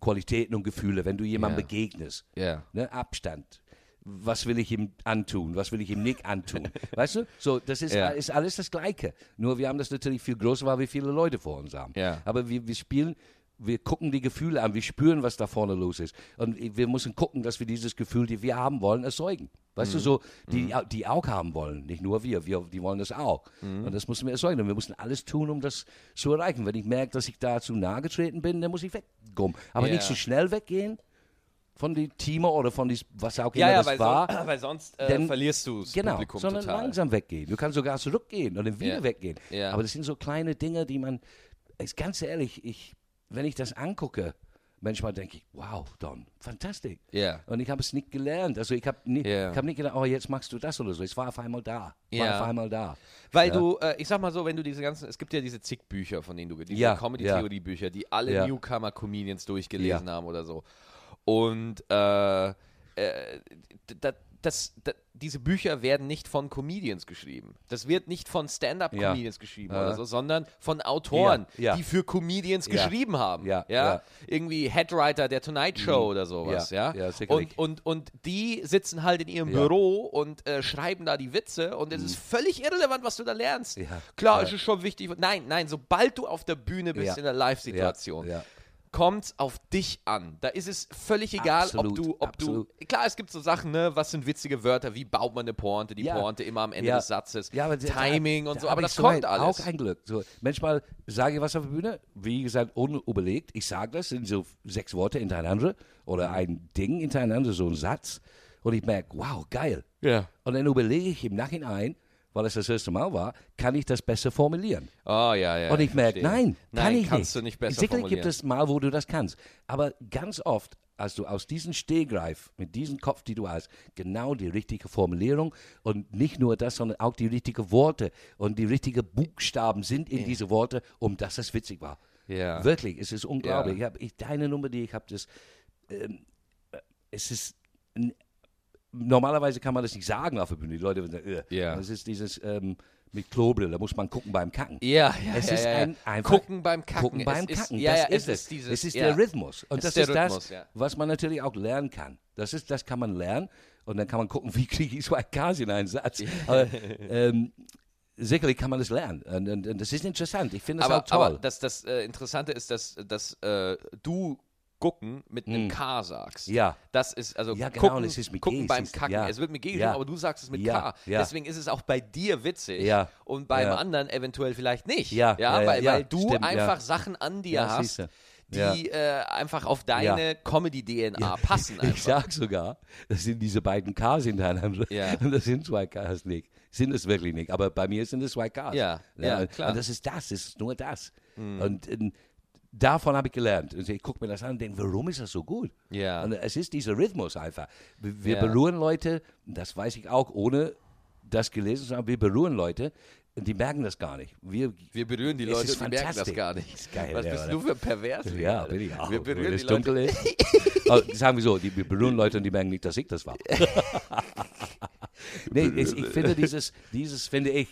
Qualitäten und Gefühle, wenn du jemandem Ja. begegnest. Ja. Ne? Abstand. Was will ich ihm antun? Was will ich ihm nicht antun? weißt du? So, das ist, Ja. ist alles das Gleiche. Nur wir haben das natürlich viel größer, weil wir viele Leute vor uns haben. Ja. Aber wir, wir spielen, wir gucken die Gefühle an, wir spüren, was da vorne los ist. Und wir müssen gucken, dass wir dieses Gefühl, die wir haben wollen, erzeugen. Weißt Mhm. du, so, die, die auch haben wollen. Nicht nur wir, wir, die wollen das auch. Mhm. Und das müssen wir erzeugen. Und wir müssen alles tun, um das zu erreichen. Wenn ich merke, dass ich da zu nahe getreten bin, dann muss ich wegkommen. Aber Ja. nicht so schnell weggehen von den Teamer oder von dies, was auch Ja, immer ja, das weil, war. son weil sonst äh, Denn- verlierst du das Genau, Publikum sondern total. langsam weggehen. Du kannst sogar zurückgehen und dann wieder Ja. weggehen. Ja. Aber das sind so kleine Dinge, die man, ist ganz ehrlich, ich, wenn ich das angucke, manchmal denke ich, wow, Don, fantastisch. Ja. Und ich habe es nicht gelernt. Also ich habe Ja. ich hab nicht gedacht, oh, jetzt machst du das oder so. Es war auf einmal da. War Ja. auf einmal da. Weil Ja. du, äh, ich sag mal so, wenn du diese ganzen, es gibt ja diese zig Bücher, von denen du, diese Ja, Comedy-Theorie-Bücher, die alle Ja. Newcomer-Comedians durchgelesen haben oder so. Und äh, äh, da, das, da, diese Bücher werden nicht von Comedians geschrieben. Das wird nicht von Stand-up-Comedians geschrieben Ja. oder so, sondern von Autoren, Ja, ja. die für Comedians Ja. geschrieben haben. Ja, ja. Irgendwie Headwriter der Tonight Show oder sowas. Ja, Ja, ja, und, und, und die sitzen halt in ihrem Ja. Büro und äh, schreiben da die Witze und es ist völlig irrelevant, was du da lernst. Ja. Klar, Ja. es ist schon wichtig. Nein, nein, sobald du auf der Bühne bist Ja. in der Live-Situation, Ja, ja. Kommt auf dich an. Da ist es völlig egal, Absolut, ob du, ob absolut. du. Klar, es gibt so Sachen, ne, was sind witzige Wörter, wie baut man eine Pointe, die Ja. Pointe immer am Ende Ja. des Satzes, Ja, aber Timing da, und da so, aber das so kommt alles. Auch ein Glück. So, manchmal sage ich was auf der Bühne, wie gesagt, unüberlegt. Ich sage das in so sechs Worte hintereinander oder ein Ding hintereinander, so ein Satz. Und ich merke, wow, geil. Ja. Und dann überlege ich im Nachhinein, weil es das erste Mal war, kann ich das besser formulieren. Oh, ja, ja. Und ich merke, verstehe. nein, kann nein, ich kannst nicht. du nicht besser Sicherlich formulieren. gibt es mal, wo du das kannst. Aber ganz oft, als du aus diesem Stehgreif, mit diesem Kopf, die du hast, genau die richtige Formulierung und nicht nur das, sondern auch die richtigen Worte und die richtigen Buchstaben sind in diese Worte, um dass es witzig war. Ja. Wirklich, es ist unglaublich. Ja. Ich hab, ich, deine Nummer, die ich habe, das, ähm, äh, es ist, normalerweise kann man das nicht sagen auf der Bühne. Die Leute sagen, äh. Ja. Es ist dieses ähm, mit Klobrille, da muss man gucken beim Kacken. Ja, ja, Es ja, ist ja, ja. ein einfach Gucken beim Kacken. Gucken beim es Kacken. Ist, das ja, ist es ist dieses, es ist der Rhythmus. Und das ist das, Rhythmus, ja. was man natürlich auch lernen kann. Das, ist, das kann man lernen. Und dann kann man gucken, wie kriege ich zwei Ks in einen Satz. Aber ähm, sicherlich kann man das lernen. Und, und, und das ist interessant. Ich finde das aber, auch toll. aber das, das äh, Interessante ist, dass, dass äh, du gucken mit einem K sagst. Hm. Ja. Das ist, also Ja, genau, gucken, das ist mit gucken G, beim Kacken. ja. Es wird mit G Ja. geschrieben, aber du sagst es mit Ja, K. ja. Deswegen ist es auch bei dir witzig Ja. und beim Ja. anderen eventuell vielleicht nicht. Ja, ja, ja, weil, ja, weil du stimmt, ja. einfach Sachen an dir Ja, hast, die Ja. äh, einfach auf deine Comedy-DNA passen. Ich Einfach. sag sogar, das sind diese beiden Ks hintereinander. Ja. Und das sind zwei Ks nicht. Sind es wirklich nicht. Aber bei mir sind es zwei Ks. Ja, ja, und- klar. Hm. Und das ist das, das ist nur das. Und ähm, davon habe ich gelernt. Und ich gucke mir das an und denke, warum ist das so gut? Ja. Und es ist dieser Rhythmus einfach. Wir Ja. berühren Leute, das weiß ich auch, ohne das gelesen zu haben, wir berühren Leute, und die merken das gar nicht. Wir, Wir berühren die Leute und die merken das gar nicht. Ist geil, Was ja, bist oder? du für pervers? ja, bin ich auch. Wir berühren Wenn die es Leute. dunkel ist. oh, sagen wir so, die, wir berühren Leute und die merken nicht, dass ich das war. nee, ich, ich finde dieses, dieses finde ich,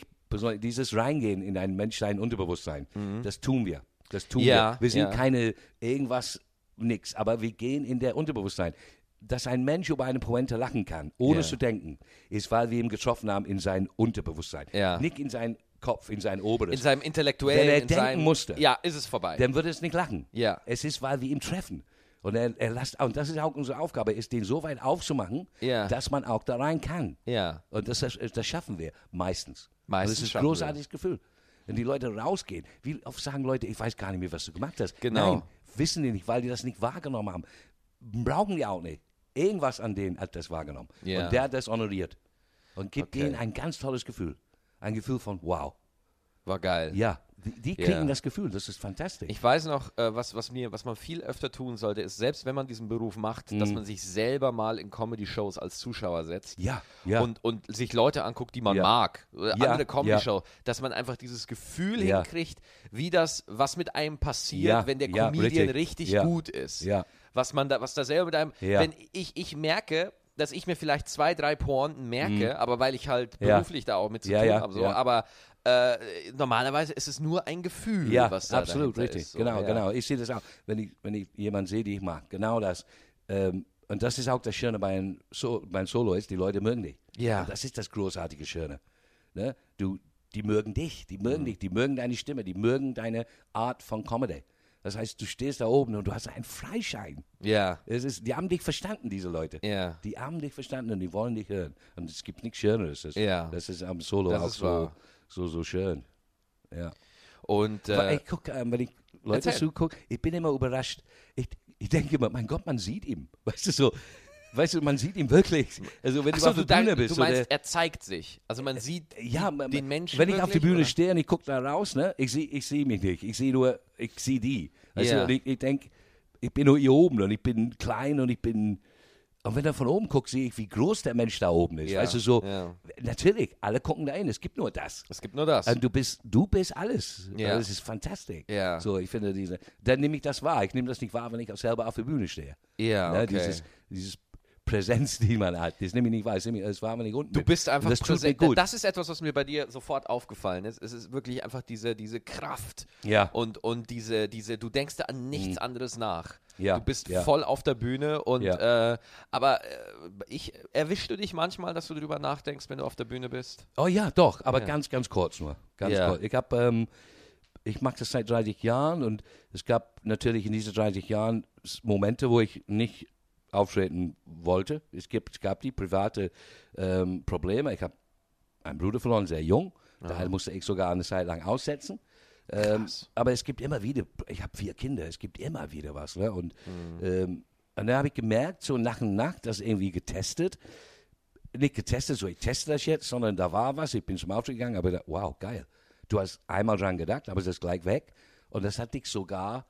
dieses Reingehen in ein Mensch, sein Unterbewusstsein, das tun wir. Das tun. Ja, wir. Wir sind ja. keine irgendwas, nix, aber wir gehen in der Unterbewusstsein. Dass ein Mensch über eine Pointe lachen kann, ohne zu denken, ist, weil wir ihn getroffen haben in sein Unterbewusstsein. Nicht in sein Kopf, in sein Oberes. In seinem intellektuellen, Wenn er denken seinem, musste. Ja, ist es vorbei. dann würde es nicht lachen. Ja. Es ist, weil wir ihn treffen. Und er, er lasst, und das ist auch unsere Aufgabe, ist den so weit aufzumachen, Ja. dass man auch da rein kann. ja. Und das, das, schaffen wir meistens. Meistens Und das ist ein schaffen wir. großartiges Gefühl. Wenn die Leute rausgehen, wie oft sagen Leute, ich weiß gar nicht mehr, was du gemacht hast. Genau. Nein, wissen die nicht, weil die das nicht wahrgenommen haben. Brauchen die auch nicht. Irgendwas an denen hat das wahrgenommen. Ja. Und der hat das honoriert. Und gibt Okay. denen ein ganz tolles Gefühl. Ein Gefühl von, wow. War geil. Ja, Die, die kriegen Ja. das Gefühl, das ist fantastisch. Ich weiß noch, äh, was, was, mir, was man viel öfter tun sollte, ist, selbst wenn man diesen Beruf macht, dass man sich selber mal in Comedy-Shows als Zuschauer setzt. Mhm. ja, ja. Und, und sich Leute anguckt, die man Ja. mag. Oder Ja, andere Comedy-Show. Dass man einfach dieses Gefühl hinkriegt, wie das, was mit einem passiert, wenn der Comedian richtig. richtig gut ist. Was man da, was da selber mit einem, wenn ich, ich merke, dass ich mir vielleicht zwei, drei Pointen merke, aber weil ich halt Mhm. Ja. beruflich da auch mit zu Ja, tun ja, habe. So. Aber äh, normalerweise ist es nur ein Gefühl, Ja, was da absolut, richtig. Ist, so, genau, ja. genau. Ich sehe das auch, wenn ich, wenn ich jemanden sehe, die ich mag. Genau das. Ähm, und das ist auch das Schöne bei einem, so bei einem Solo ist, die Leute mögen dich. Ja. Und das ist das großartige Schöne. Ne? Du, die mögen dich, die mögen Mhm. dich, die mögen deine Stimme, die mögen deine Art von Comedy. Das heißt, du stehst da oben und du hast einen Freischein. Ja, Es ist, die haben dich verstanden, diese Leute. ja. Die haben dich verstanden und die wollen dich hören. Und es gibt nichts Schöneres. Das, Ja. das ist am Solo Das auch ist so, wahr. So, so schön. Ja. Und äh, ich guck, ähm, wenn ich Leute erzähl. zugucke, ich bin immer überrascht. Ich, ich denke immer, mein Gott, man sieht ihn. Weißt du so, weißt du, man sieht ihn wirklich. Also wenn Ach du so, auf der dein, Bühne bist. du meinst, er zeigt sich. Also man sieht ja, die, man- den Menschen wenn ich auf der wirklich, Bühne oder? stehe und ich gucke da raus, ne, ich sehe ich seh mich nicht. Ich sehe nur, ich sehe die. Du, und ich, ich denke, ich bin nur hier oben und ich bin klein und ich bin. Und wenn du von oben guckst, sehe ich, wie groß der Mensch da oben ist. Ja, Weißt du, so, ja. natürlich, alle gucken da hin, es gibt nur das. Es gibt nur das. Und du bist, du bist alles. Ja. Das ist fantastisch. Ja. So, ich finde diese, dann nehme ich das wahr. Ich nehme das nicht wahr, wenn ich auch selber auf der Bühne stehe. ja, Ne, okay. Dieses, dieses Präsenz, die man hat, das nehme ich nicht ich das wahr, wenn ich unten Du bist einfach das mir präsent. gut. Das ist etwas, was mir bei dir sofort aufgefallen ist. Es ist wirklich einfach diese, diese Kraft Ja. und, und diese, diese, du denkst da an nichts anderes nach. Mhm. Ja, Du bist ja. voll auf der Bühne und Ja. äh, aber äh, ich erwischst du dich manchmal, dass du darüber nachdenkst, wenn du auf der Bühne bist? Oh ja, doch, aber ganz, ganz kurz nur. Ganz Ja. kurz. Ich habe, ähm, ich mache das seit 30 Jahren und es gab natürlich in diesen 30 Jahren Momente, wo ich nicht auftreten wollte. Es, gibt, es gab die private ähm, Probleme. Ich habe einen Bruder verloren, sehr jung. Daher musste ich sogar eine Zeit lang aussetzen. Ähm, aber es gibt immer wieder, ich habe vier Kinder, es gibt immer wieder was. Ne? Und, Mhm. ähm, und dann habe ich gemerkt, so nach und nach, das irgendwie getestet. Nicht getestet, so ich teste das jetzt, sondern da war was, ich bin zum Auftritt gegangen, aber da, wow, geil. Du hast einmal dran gedacht, aber es ist gleich weg. Und das hat dich sogar,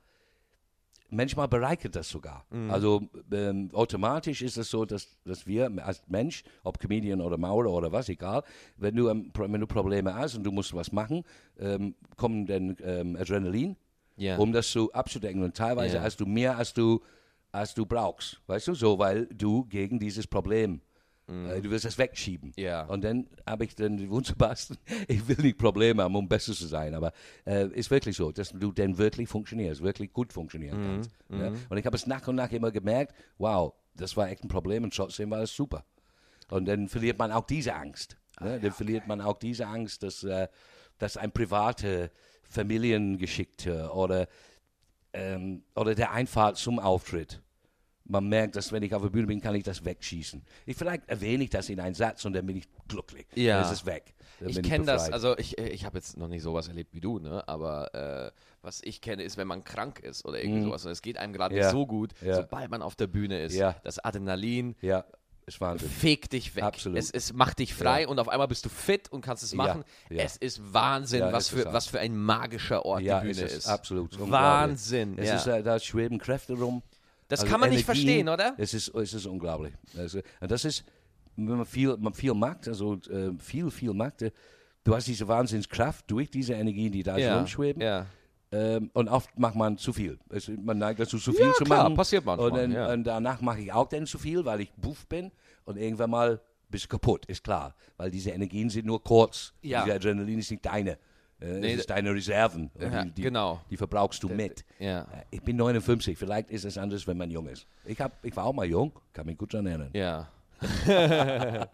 manchmal bereichert das sogar. Also ähm, automatisch ist es so, dass, dass wir als Mensch, ob Comedian oder Maurer oder was, egal, wenn du, ähm, wenn du Probleme hast und du musst was machen, ähm, kommen dann ähm, Adrenalin, Ja. um das so abzudecken. Und teilweise Ja. hast du mehr, als du, als du brauchst. Weißt du, so, weil du gegen dieses Problem, äh, du willst es wegschieben. Ja. Und dann habe ich dann die wunderbarsten, ich will nicht Probleme haben, um besser zu sein, aber äh, ist wirklich so, dass du dann wirklich funktionierst, wirklich gut funktionieren Mhm. kannst. Ja? Und ich habe es nach und nach immer gemerkt, wow, das war echt ein Problem und trotzdem war es super. Und dann verliert man auch diese Angst. Ah, Ne? dann verliert man auch diese Angst, dass, äh, dass ein private Familiengeschickte oder, ähm, oder der Einfahrt zum Auftritt. Man merkt, dass wenn ich auf der Bühne bin, kann ich das wegschießen. Ich, vielleicht erwähne ich das in einen Satz und dann bin ich glücklich. Ja. Dann ist es weg. Dann Ich kenne das, also ich, ich habe jetzt noch nicht sowas erlebt wie du, ne? aber äh, was ich kenne, ist, wenn man krank ist oder irgendwie sowas und es geht einem gerade. Ja. nicht so gut, Ja. sobald man auf der Bühne ist, Ja. das Adrenalin Ja, ist Wahnsinn. fegt dich weg. Absolut. Es, es macht dich frei und auf einmal bist du fit und kannst es machen. ja. Es ist Wahnsinn, was, ist für, was für ein magischer Ort die Bühne es ist. Absolut. Wahnsinn. Es ist, äh, da schweben Kräfte rum. Das Also kann man nicht Energien. verstehen, oder? Es ist, es ist unglaublich. Also, und das ist, wenn man viel, man viel macht, also äh, viel, viel macht, äh, du hast diese Wahnsinnskraft durch diese Energien, die da ja. rumschweben. ja. Ähm, und oft macht man zu viel. Es, man neigt dazu, zu viel Ja, zu klar, machen. passiert manchmal, Und, dann, ja. und danach mache ich auch dann zu viel, weil ich buff bin. Und irgendwann mal bist du kaputt, ist klar. Weil diese Energien sind nur kurz. Ja. Diese Adrenalin ist nicht deine. Äh, Nee, es ist deine Reserven. Ja, die, die, genau. Die verbrauchst du mit. Ja. Äh, Ich bin 59, vielleicht ist es anders, wenn man jung ist. Ich, hab, ich war auch mal jung, kann mich gut daran erinnern. Ja.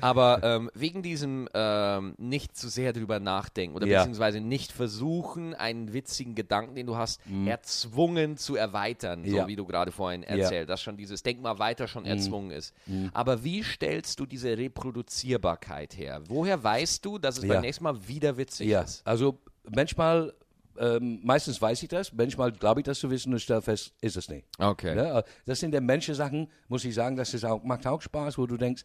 Aber ähm, wegen diesem ähm, nicht zu sehr drüber nachdenken oder Ja. beziehungsweise nicht versuchen, einen witzigen Gedanken, den du hast, erzwungen zu erweitern, so Mhm. Ja. wie du gerade vorhin erzählt, dass schon dieses Denk mal weiter schon Mhm. erzwungen ist. Aber wie stellst du diese Reproduzierbarkeit her? Woher weißt du, dass es Ja. beim nächsten Mal wieder witzig Ja, ist? also manchmal, ähm, meistens weiß ich das, manchmal glaube ich das zu wissen und stelle fest, ist es nicht. Okay. Ne? Das sind der Menschensachen, muss ich sagen, das ist auch, macht auch Spaß, wo du denkst,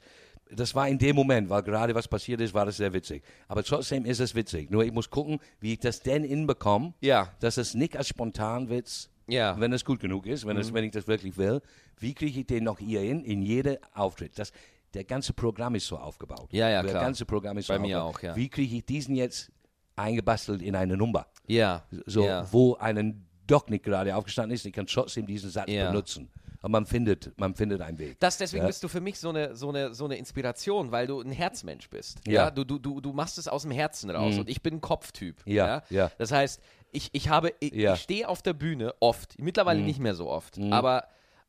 das war in dem Moment, weil gerade was passiert ist, war das sehr witzig. Aber trotzdem ist es witzig. Nur ich muss gucken, wie ich das denn hinbekomme, Ja. dass es nicht als Spontanwitz, Ja. wenn es gut genug ist, wenn, Mhm. es, wenn ich das wirklich will, wie kriege ich den noch hier hin, in jede Auftritt. Das, der ganze Programm ist so aufgebaut. Ja, ja, Der klar. ganze Programm ist so Bei mir aufgebaut. auch, ja. Wie kriege ich diesen jetzt eingebastelt in eine Nummer? Ja. So, ja. wo einen doch nicht gerade aufgestanden ist, ich kann trotzdem diesen Satz Ja. benutzen. Und man findet, man findet einen Weg. Das, deswegen Ja. bist du für mich so eine, so, eine, so eine Inspiration, weil du ein Herzmensch bist. Ja. Ja. Mhm. Du, du, du, du machst es aus dem Herzen raus und ich bin ein Kopftyp. Ja, ja. Das heißt, ich, ich habe, ich. Mhm. ich stehe auf der Bühne oft, mittlerweile nicht mehr so oft, aber,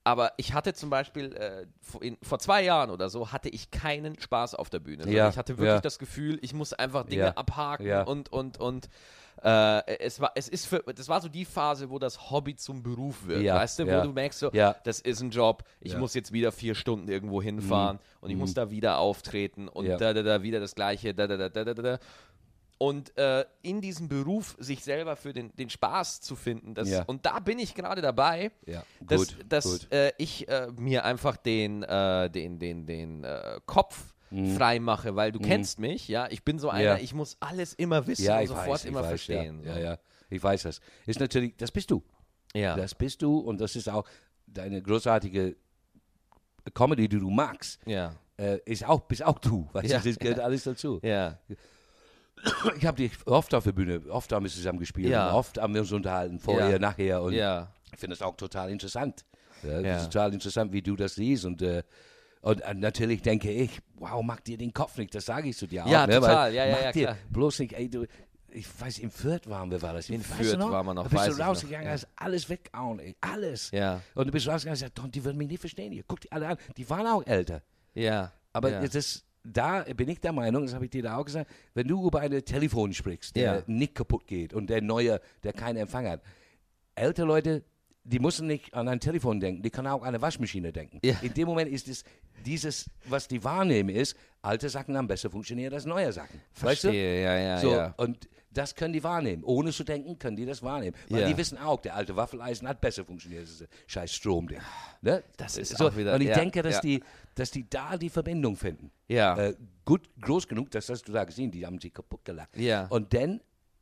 aber ich hatte zum Beispiel äh, vor, in, vor zwei Jahren oder so, hatte ich keinen Spaß auf der Bühne. Ja, Ich hatte wirklich ja. das Gefühl, ich muss einfach Dinge Ja, abhaken und, und, und äh, es war, es ist für, das war so die Phase, wo das Hobby zum Beruf wird, weißt du, wo du merkst so, das ist ein Job, ich muss jetzt wieder vier Stunden irgendwo hinfahren und ich muss da wieder auftreten und da, da, da, wieder das Gleiche, da, da, da, da, da. Und äh, in diesem Beruf sich selber für den, den Spaß zu finden, das, Ja. und da bin ich gerade dabei, Ja, dass, gut, dass gut. Äh, ich äh, mir einfach den, äh, den, den, den äh, Kopf frei mache, weil du kennst mich, ja, ich bin so einer, Mhm. Ja. ich muss alles immer wissen und sofort weiß, immer weiß, verstehen. Ja, so. ja, ja, ich weiß das. Ist natürlich, das bist du. Ja. Das bist du und das ist auch deine großartige Comedy, die du magst, ja. äh, ist auch, bist auch du. Weißt Ja, du, das gehört alles dazu. Ja. Ich habe dich oft auf der Bühne, oft haben wir zusammen gespielt, Ja. oft haben wir uns unterhalten, vorher, Ja. nachher und Ja. ich finde es auch total interessant. Ja. Das total interessant, wie du das siehst und äh, und äh, natürlich denke ich, wow, mach dir den Kopf nicht, das sage ich zu dir auch. Ja, ne? total, Weil ja, ja, ja, dir klar. bloß nicht, ey, du, ich weiß, in Fürth waren wir, war das. In weißt Fürth du noch? waren wir noch, Da bist du noch, rausgegangen, ja. hast alles weggehauen, ey, alles. Ja. Und du bist rausgegangen und gesagt, Don, die würden mich nicht verstehen hier. Guck die alle an, die waren auch älter. Ja. Aber ja. ist, da bin ich der Meinung, das habe ich dir da auch gesagt, wenn du über einen Telefon sprichst, der Ja. nicht kaputt geht und der neue, der keinen Empfang hat. Ältere Leute, die müssen nicht an ein Telefon denken, die können auch an eine Waschmaschine denken. Ja. In dem Moment ist es dieses, was die wahrnehmen, ist, alte Sachen haben besser funktioniert als neue Sachen. Weißt du? Verstehe, ja, ja, so, ja. Und das können die wahrnehmen. Ohne zu denken, können die das wahrnehmen. Weil Ja. die wissen auch, der alte Waffeleisen hat besser funktioniert als das scheiß Stromding. Ne? Das ist so, auch wieder- Und ich ja, denke, dass, die, dass die da die Verbindung finden. Ja. Äh, gut, groß genug, dass das du da gesehen, die haben sich kaputt gelacht. Ja. Und dann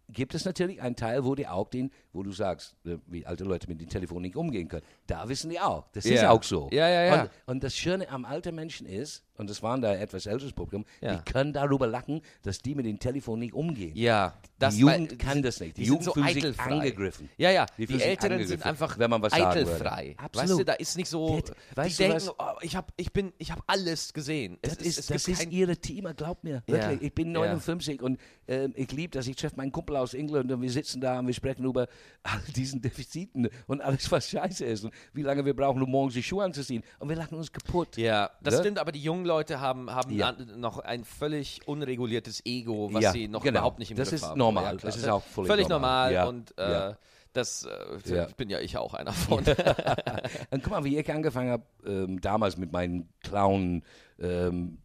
gibt es natürlich einen Teil, wo die auch den, wo du sagst, äh, wie alte Leute mit dem Telefon nicht umgehen können. Da wissen die auch. Das ist Ja. auch so. Ja, ja, ja. Und, und das Schöne am alten Menschen ist, und das waren da etwas älteres Publikum, Ja. die können darüber lachen, dass die mit dem Telefon nicht umgehen. Ja, das die Jugend weil- kann das nicht. Die, Die Jugend so fühlt sich angegriffen. Ja, ja, Die die, Älteren sind einfach wenn man was eitelfrei. würde. Weißt Absolut. du, da ist nicht so, Jetzt, weißt die du denken, oh, ich habe ich bin, ich hab alles gesehen. Das Es- ist, es das ist ihre Thema, glaub mir. Ja, Wirklich. Ich bin ja. 59 und ähm, ich liebe das. Ich treffe meinen Kumpel aus England und wir sitzen da und wir sprechen über all diesen Defiziten und alles, was scheiße ist und wie lange wir brauchen, um morgens die Schuhe anzuziehen. Und wir lachen uns kaputt. Ja, das Ne? stimmt, aber die jungen Leute haben, haben Ja. noch ein völlig unreguliertes Ego, was Ja, sie noch genau. überhaupt nicht im Das Griff ist haben. normal. Ja, klar. Das ist auch völlig völlig normal. normal, und äh, das äh, bin ja ich auch einer von. Und guck mal, wie ich angefangen habe, ähm, damals mit meinen Clown. Ähm,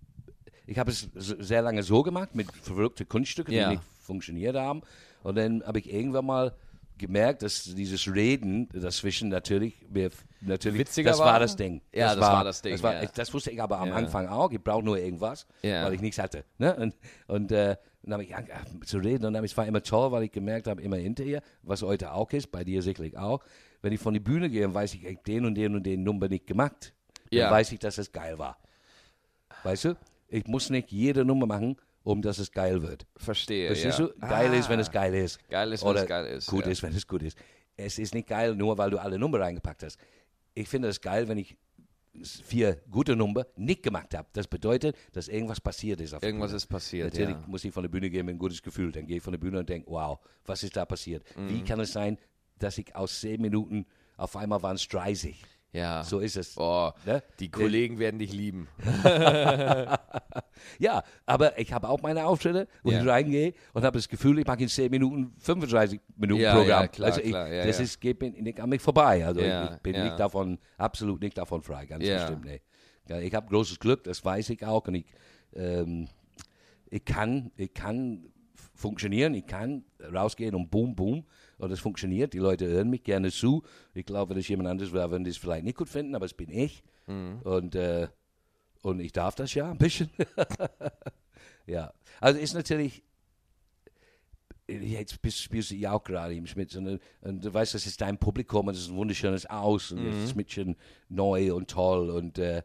ich habe es sehr lange so gemacht, mit verrückten Kunststücken, die nicht funktioniert haben. Und dann habe ich irgendwann mal gemerkt, dass dieses Reden dazwischen natürlich, mir, natürlich Witziger das war, war? das Ding. Ja, das war das Ding, Das, war, ja. das wusste ich aber am Ja. Anfang auch. Ich brauche nur irgendwas, Ja. weil ich nichts hatte. Ne? Und, und äh, dann habe ich angefangen zu reden und dann, es war immer toll, weil ich gemerkt habe, immer hinterher, was heute auch ist, bei dir sicherlich auch, wenn ich von die Bühne gehe weiß ich, ich den und den und den Nummer nicht gemacht, dann weiß ich, dass es geil war. Weißt du? Ich muss nicht jede Nummer machen, um dass es geil wird. Verstehe. Verstehst ja. du? Geil ist, wenn es Ah. geil ist. Geil ist, wenn Oder es geil ist, Gut ja. ist, wenn es gut ist. Es ist nicht geil, nur weil du alle Nummer reingepackt hast. Ich finde es geil, wenn ich vier gute Nummer nicht gemacht habe. Das bedeutet, dass irgendwas passiert ist. Irgendwas ist passiert, Natürlich ja. muss ich von der Bühne gehen mit ein gutes Gefühl. Dann gehe ich von der Bühne und denke, wow, was ist da passiert? Mhm. Wie kann es sein, dass ich aus zehn Minuten auf einmal waren es 30? Ja. So ist es. Boah, Ne? die Kollegen werden dich lieben. Ja, aber ich habe auch meine Auftritte, wo Ja. ich reingehe und habe das Gefühl, ich mache in 10 Minuten 35 Minuten Ja, Programm. ja, klar, also ich, klar, ja, das. Ist, geht mir nicht an mich vorbei. Also ich, ich bin nicht davon, absolut nicht davon frei, ganz bestimmt. Ja, ich habe großes Glück, das weiß ich auch. Und ich, ähm, ich, kann, ich kann funktionieren, ich kann rausgehen und boom, boom. Und es funktioniert, die Leute hören mich gerne zu. Ich glaube, dass jemand anderes wäre, die es vielleicht nicht gut finden, aber es bin ich. Mhm. Und, äh, und ich darf das ja ein bisschen. ja, also ist natürlich, jetzt bist, spielst du ja auch gerade im Schmidt und, und, du weißt, das ist dein Publikum und es ist ein wunderschönes Aus und mhm. das ist mit schon neu und toll und äh,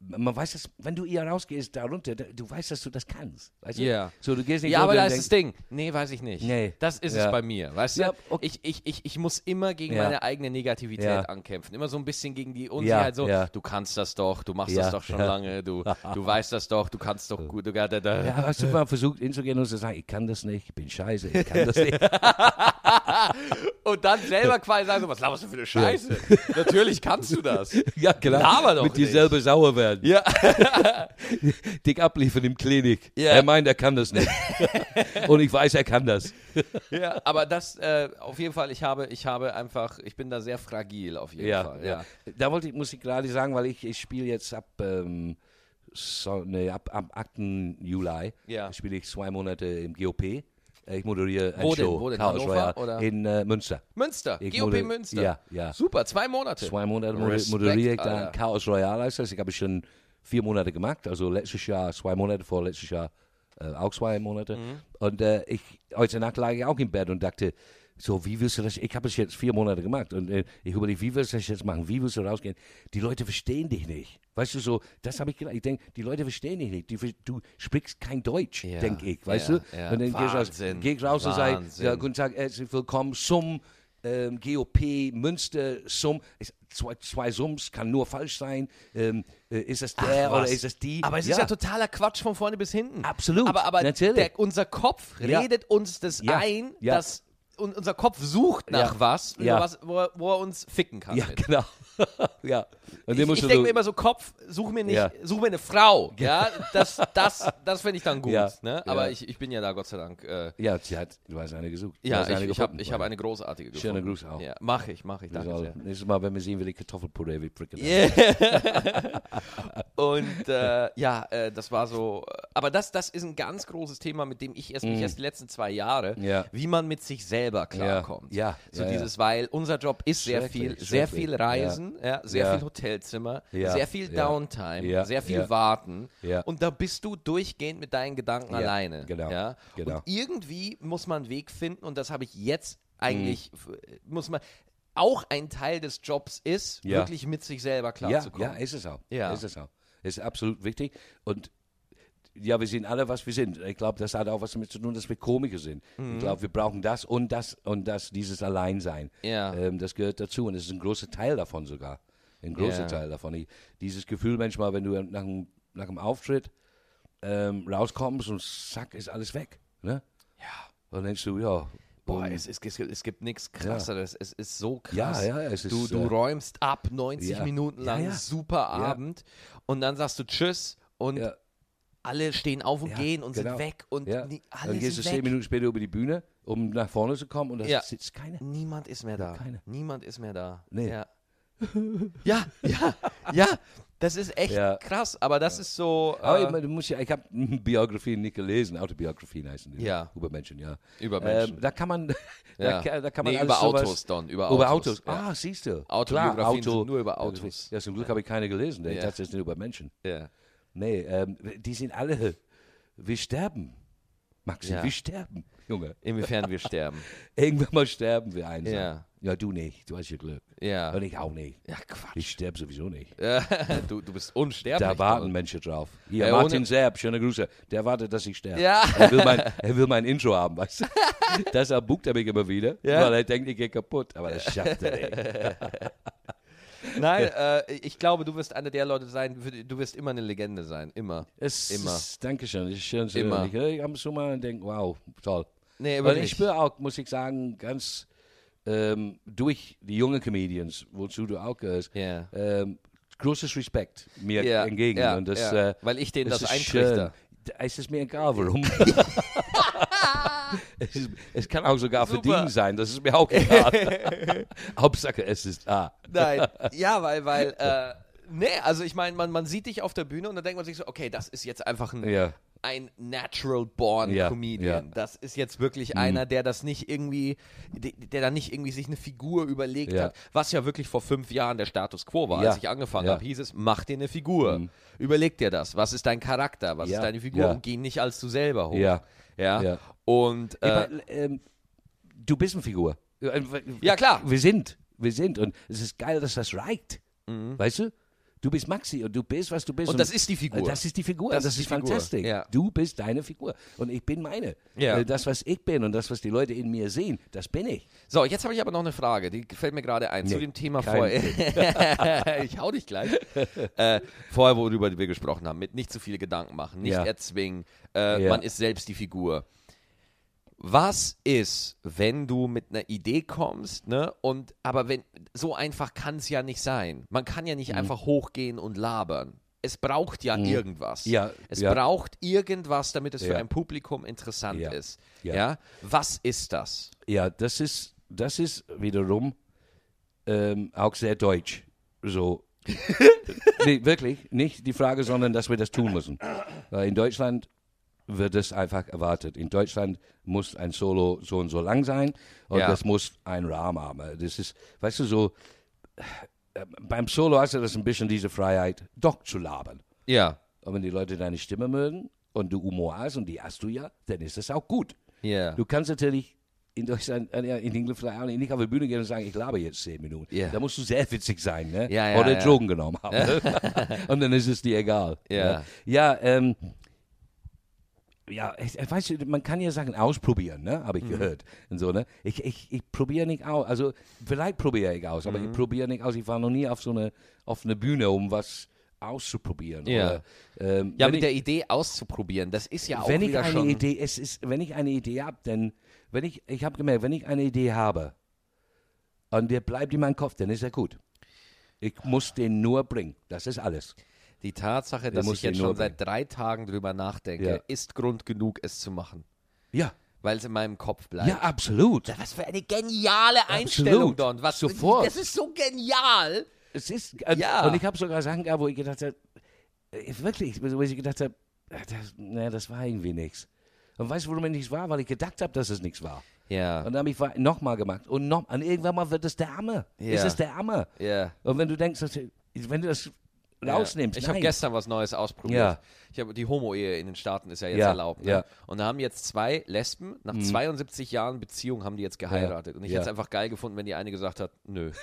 man weiß das, wenn du hier rausgehst, darunter, du weißt, dass du das kannst. Weißt du? Yeah. So, du gehst nicht ja, aber da ist das Ding. Nee, weiß ich nicht. Nee. Das ist ja. es bei mir. Weißt Ja, du, okay. ich, ich, ich, ich muss immer gegen Ja. meine eigene Negativität ankämpfen. Immer so ein bisschen gegen die Unsicherheit. So, ja. du kannst das doch, du machst das doch schon lange, du, du weißt das doch, du kannst doch gut. Du, da, da. Ja, hast du mal versucht hinzugehen und zu sagen, ich kann das nicht, ich bin scheiße, ich kann das nicht. Und dann selber quasi sagen, so, was laberst du für eine Scheiße? Natürlich kannst du das. ja, genau. Laber doch Mit dir nicht. selber sauer werden. Ja. Dick abliefern im Klinik. Ja. Er meint, er kann das nicht. und ich weiß, er kann das. ja, aber das, äh, auf jeden Fall, ich habe, ich habe einfach, ich bin da sehr fragil auf jeden Ja, Fall. ja. Da wollte ich, muss ich gerade sagen, weil ich, ich spiele jetzt ab, ähm, so, nee, ab, ab 8. Juli Ja. spiele ich zwei Monate im GOP. Äh, Ich moderiere ein Wo denn? Show, Wo denn? Chaos Hannover, oder? in äh, Münster. Münster, Ich GOP moder- Münster. Ja, ja. Super, zwei Monate. Zwei Monate Respekt, moderiere ich dann. Chaos Royale. heißt das. Ich habe schon vier Monate gemacht. Also letztes Jahr zwei Monate, vor letztes Jahr äh, auch zwei Monate. Mhm. Und äh, ich, heute Nacht lag ich auch im Bett und dachte, so, wie willst du das? Ich habe es jetzt vier Monate gemacht und äh, ich überlege, wie willst du das jetzt machen? Wie willst du rausgehen? Die Leute verstehen dich nicht. Weißt du so, das habe ich gedacht. Ich denke, die Leute verstehen dich nicht. Die, du sprichst kein Deutsch, Ja, denke ich. Weißt ja, du? ja. Und dann gehst du raus, Wahnsinn, und sagst, Wahnsinn. ja, guten Tag, herzlich willkommen zum ähm, GOP Münster Summ. Zwei, zwei Summs kann nur falsch sein. Ähm, äh, ist es der Ach, oder ist es die? Aber es ist ja totaler Quatsch von vorne bis hinten. Absolut, Aber, aber natürlich. Der, unser Kopf Ja. redet uns das Ja, ein, ja. dass und unser Kopf sucht nach Ja. was, Ja. was wo, er, wo er uns ficken kann. Ja, mit. genau. ja. Und Ich, ich denke so- mir immer so, Kopf, such mir nicht, Ja. such mir eine Frau. Ja, das, das, das finde ich dann gut. Ne? Aber ich, ich bin ja da Gott sei Dank. Äh, Ja, sie hat, du hast eine gesucht. Ja, ich, ich habe hab eine großartige gefunden. Schöner Gruß auch. Ja, mache ich, mache ich. Danke sehr. Nächstes Mal, wenn wir sehen, will ich Kartoffelpüree wie Frickel. Yeah. und äh, ja, äh, das war so. Aber das, das ist ein ganz großes Thema, mit dem ich erst mich erst die letzten zwei Jahre, Mm. Ja. wie man mit sich selber klarkommt. Ja, So ja, dieses, weil unser Job ist sehr viel, sehr viel Reisen, ja. sehr Ja. viel Hotelzimmer, Ja, sehr viel ja. Downtime, Ja, sehr viel ja. Warten. Ja. Und da bist du durchgehend mit deinen Gedanken Ja, alleine. genau, Ja? genau. Und irgendwie muss man einen Weg finden, und das habe ich jetzt eigentlich, Mhm. muss man. Auch ein Teil des Jobs ist, Ja. wirklich mit sich selber Ja, klarzukommen. ja, ist es auch. Ja. Ist es auch. Ist absolut wichtig. Und ja, wir sind alle, was wir sind. Ich glaube, das hat auch was damit zu tun, dass wir Komiker sind. Mhm. Ich glaube, wir brauchen das und das und das, dieses Alleinsein. Ja. Ähm, das gehört dazu und es ist ein großer Teil davon sogar. Ein großer Ja. Teil davon. Ich, dieses Gefühl manchmal, wenn du nach einem, nach einem Auftritt ähm, rauskommst und zack, ist alles weg. Ne? Ja. Und dann denkst du, ja. Boah, es, es, es, gibt- es gibt nichts krasseres. Es ist so Ja, krass. ja, es du, ist, du äh, räumst ab, 90 ja. Minuten Ja, lang, ja. super Abend. Und dann sagst du Tschüss und ja, alle stehen auf und Ja, gehen und genau. sind weg. Und ja. nie, alle Dann gehst du zehn. Minuten später über die Bühne, um nach vorne zu kommen und da Ja. sitzt keiner. Niemand ist mehr da. Keine. Niemand ist mehr da. Nee. Ja. ja, ja, ja. Das ist echt krass. Aber das ist so. Aber Äh, ich, meine, du musst ja, ich habe Biografien nicht gelesen, Autobiografien heißen die. Ja. Über Menschen, ja. über Menschen. Ähm, da kann man, da, da kann man nee, über Autos, Don. Über Über Autos. Autos. Ah, siehst du. Autobiografien Klar, Auto, sind nur über Autos. Ja, zum Glück habe ich keine gelesen. Ich dachte, das sind über Menschen. Ja. Nee, ähm, die sind alle, wir sterben. Maxi, Ja. wir sterben, Junge. Inwiefern wir sterben. Irgendwann mal sterben wir einsam. Ja. Ja, du nicht. Du hast ja Glück. Ja. Und ich auch nicht. Ja, Quatsch. Ich sterbe sowieso nicht. Du, du bist unsterblich. Da warten Don. Menschen drauf. Hier, Ja, Martin ohne- Serb, schöne Grüße. Der wartet, dass ich sterbe. Ja. Er, will mein, er will mein Intro haben, weißt du? Deshalb bucht er mich immer wieder, Ja. weil er denkt, ich gehe kaputt. Aber das schafft er nicht. Nein, äh, ich glaube, du wirst einer der Leute sein, du wirst immer eine Legende sein. Immer. Es Immer. Ist, Dankeschön, das ist schön zu Immer. hören. Ich, ich habe so mal und denke, wow, toll. Nee, Weil ich spüre auch, muss ich sagen, ganz ähm, durch die jungen Comedians, wozu du auch gehörst, Ja. ähm, großes Respekt mir Ja, entgegen. ja, und das, äh, Weil ich denen das eintrichter. schön. Es ist mir egal, warum. es, ist, es kann auch sogar Super. verdient sein, das ist mir auch egal. Hauptsache, es ist da. Nein, ja, weil, weil, äh, nee, also ich meine, man, man sieht dich auf der Bühne und dann denkt man sich so, okay, das ist jetzt einfach ein, Ja, ein natural born Ja, Comedian. ja. Das ist jetzt wirklich Mhm. einer, der das nicht irgendwie, der, der da nicht irgendwie sich eine Figur überlegt Ja. hat, was ja wirklich vor fünf Jahren der Status quo war. Ja, Als ich angefangen ja. habe, hieß es, mach dir eine Figur. Mhm. Überleg dir das. Was ist dein Charakter? Was Ja, ist deine Figur? ja. Und geh nicht als du selber hoch. Ja. Ja. Und, äh, Ja, aber, ähm, du bist eine Figur. ja, klar. Wir sind. Wir sind. Und es ist geil, dass das reicht. Mhm. Weißt du? Du bist Maxi und du bist, was du bist. Und das ist die Figur. Das ist die Figur. Das Das, ist ist, fantastisch. ja. Du bist deine Figur. Und ich bin meine. Ja. Das, was ich bin und das, was die Leute in mir sehen, das bin ich. So, jetzt habe ich aber noch eine Frage, die gefällt mir gerade ein, zu Nee, dem Thema vorher. ich hau dich gleich. äh, vorher, worüber wir gesprochen haben, mit nicht zu viele Gedanken machen, nicht Ja. erzwingen, äh, man ist selbst die Figur. Was ist, wenn du mit einer Idee kommst, ne? Und aber wenn so einfach kann es ja nicht sein. Man kann ja Mhm. nicht einfach hochgehen und labern. Es braucht ja irgendwas. Ja, es ja. braucht irgendwas, damit es für Ja. ein Publikum interessant Ja, ist. ja. ja? Was ist das? Ja, das ist, das ist wiederum ähm, auch sehr deutsch. So. nee, wirklich. Nicht die Frage, sondern dass wir das tun müssen. Weil in Deutschland wird es einfach erwartet. In Deutschland muss ein Solo so und so lang sein und Ja. das muss einen Rahmen haben. Das ist, weißt du, so äh, beim Solo hast du das ein bisschen diese Freiheit, doch zu labern. Ja. Und wenn die Leute deine Stimme mögen und du Humor hast, und die hast du ja, dann ist das auch gut. Ja. Du kannst natürlich in Deutschland, äh, in England vielleicht auch nicht, nicht auf die Bühne gehen und sagen, ich laber jetzt zehn Minuten. Ja. Da musst du sehr witzig sein, ne? Ja, ja, Oder ja. Drogen genommen haben. und dann ist es dir egal. Ja. ne? Ja, ähm, ja, ich, ich weiß, man kann ja Sachen ausprobieren, ne? Habe ich Mhm. gehört. Und so, ne? Ich, ich, ich probiere nicht aus. Also, vielleicht probiere ich aus, aber Mhm. ich probiere nicht aus. Ich war noch nie auf so eine, auf eine Bühne, um was auszuprobieren. Ja. Oder, ähm, Ja, mit ich- der Idee auszuprobieren, das ist ja auch wenn ich eine schon. Idee, es ist, wenn ich eine Idee habe, dann, wenn ich, ich habe gemerkt, wenn ich eine Idee habe und der bleibt in meinem Kopf, dann ist er gut. Ich muss den nur bringen. Das ist alles. Die Tatsache, dass ich jetzt schon seit drei Tagen drüber nachdenke, Ja. ist Grund genug, es zu machen. Ja, Weil es in meinem Kopf bleibt. ja, absolut. Was für eine geniale Einstellung, Don. Was, Sofort. Das ist so genial. Es ist, äh, Ja. Und ich habe sogar Sachen gehabt, wo ich gedacht habe, äh, wirklich, wo ich gedacht habe, äh, das, das war irgendwie nichts. Und weißt du, warum es nichts war? Weil ich gedacht habe, dass es nichts war. Ja. Und dann habe ich nochmal gemacht. Und, noch, und irgendwann mal wird es der Hammer. Ja. Ist es der Hammer. Ja. Und wenn du denkst, wenn du das rausnimmst, Ich habe gestern was Neues ausprobiert. Ja. Ich habe die Homo-Ehe in den Staaten ist ja jetzt Ja, erlaubt. Ne? ja. Mhm. Und da haben jetzt zwei Lesben nach 72 Jahren Beziehung haben die jetzt geheiratet. Und ich ja. hätte es einfach geil gefunden, wenn die eine gesagt hat, nö.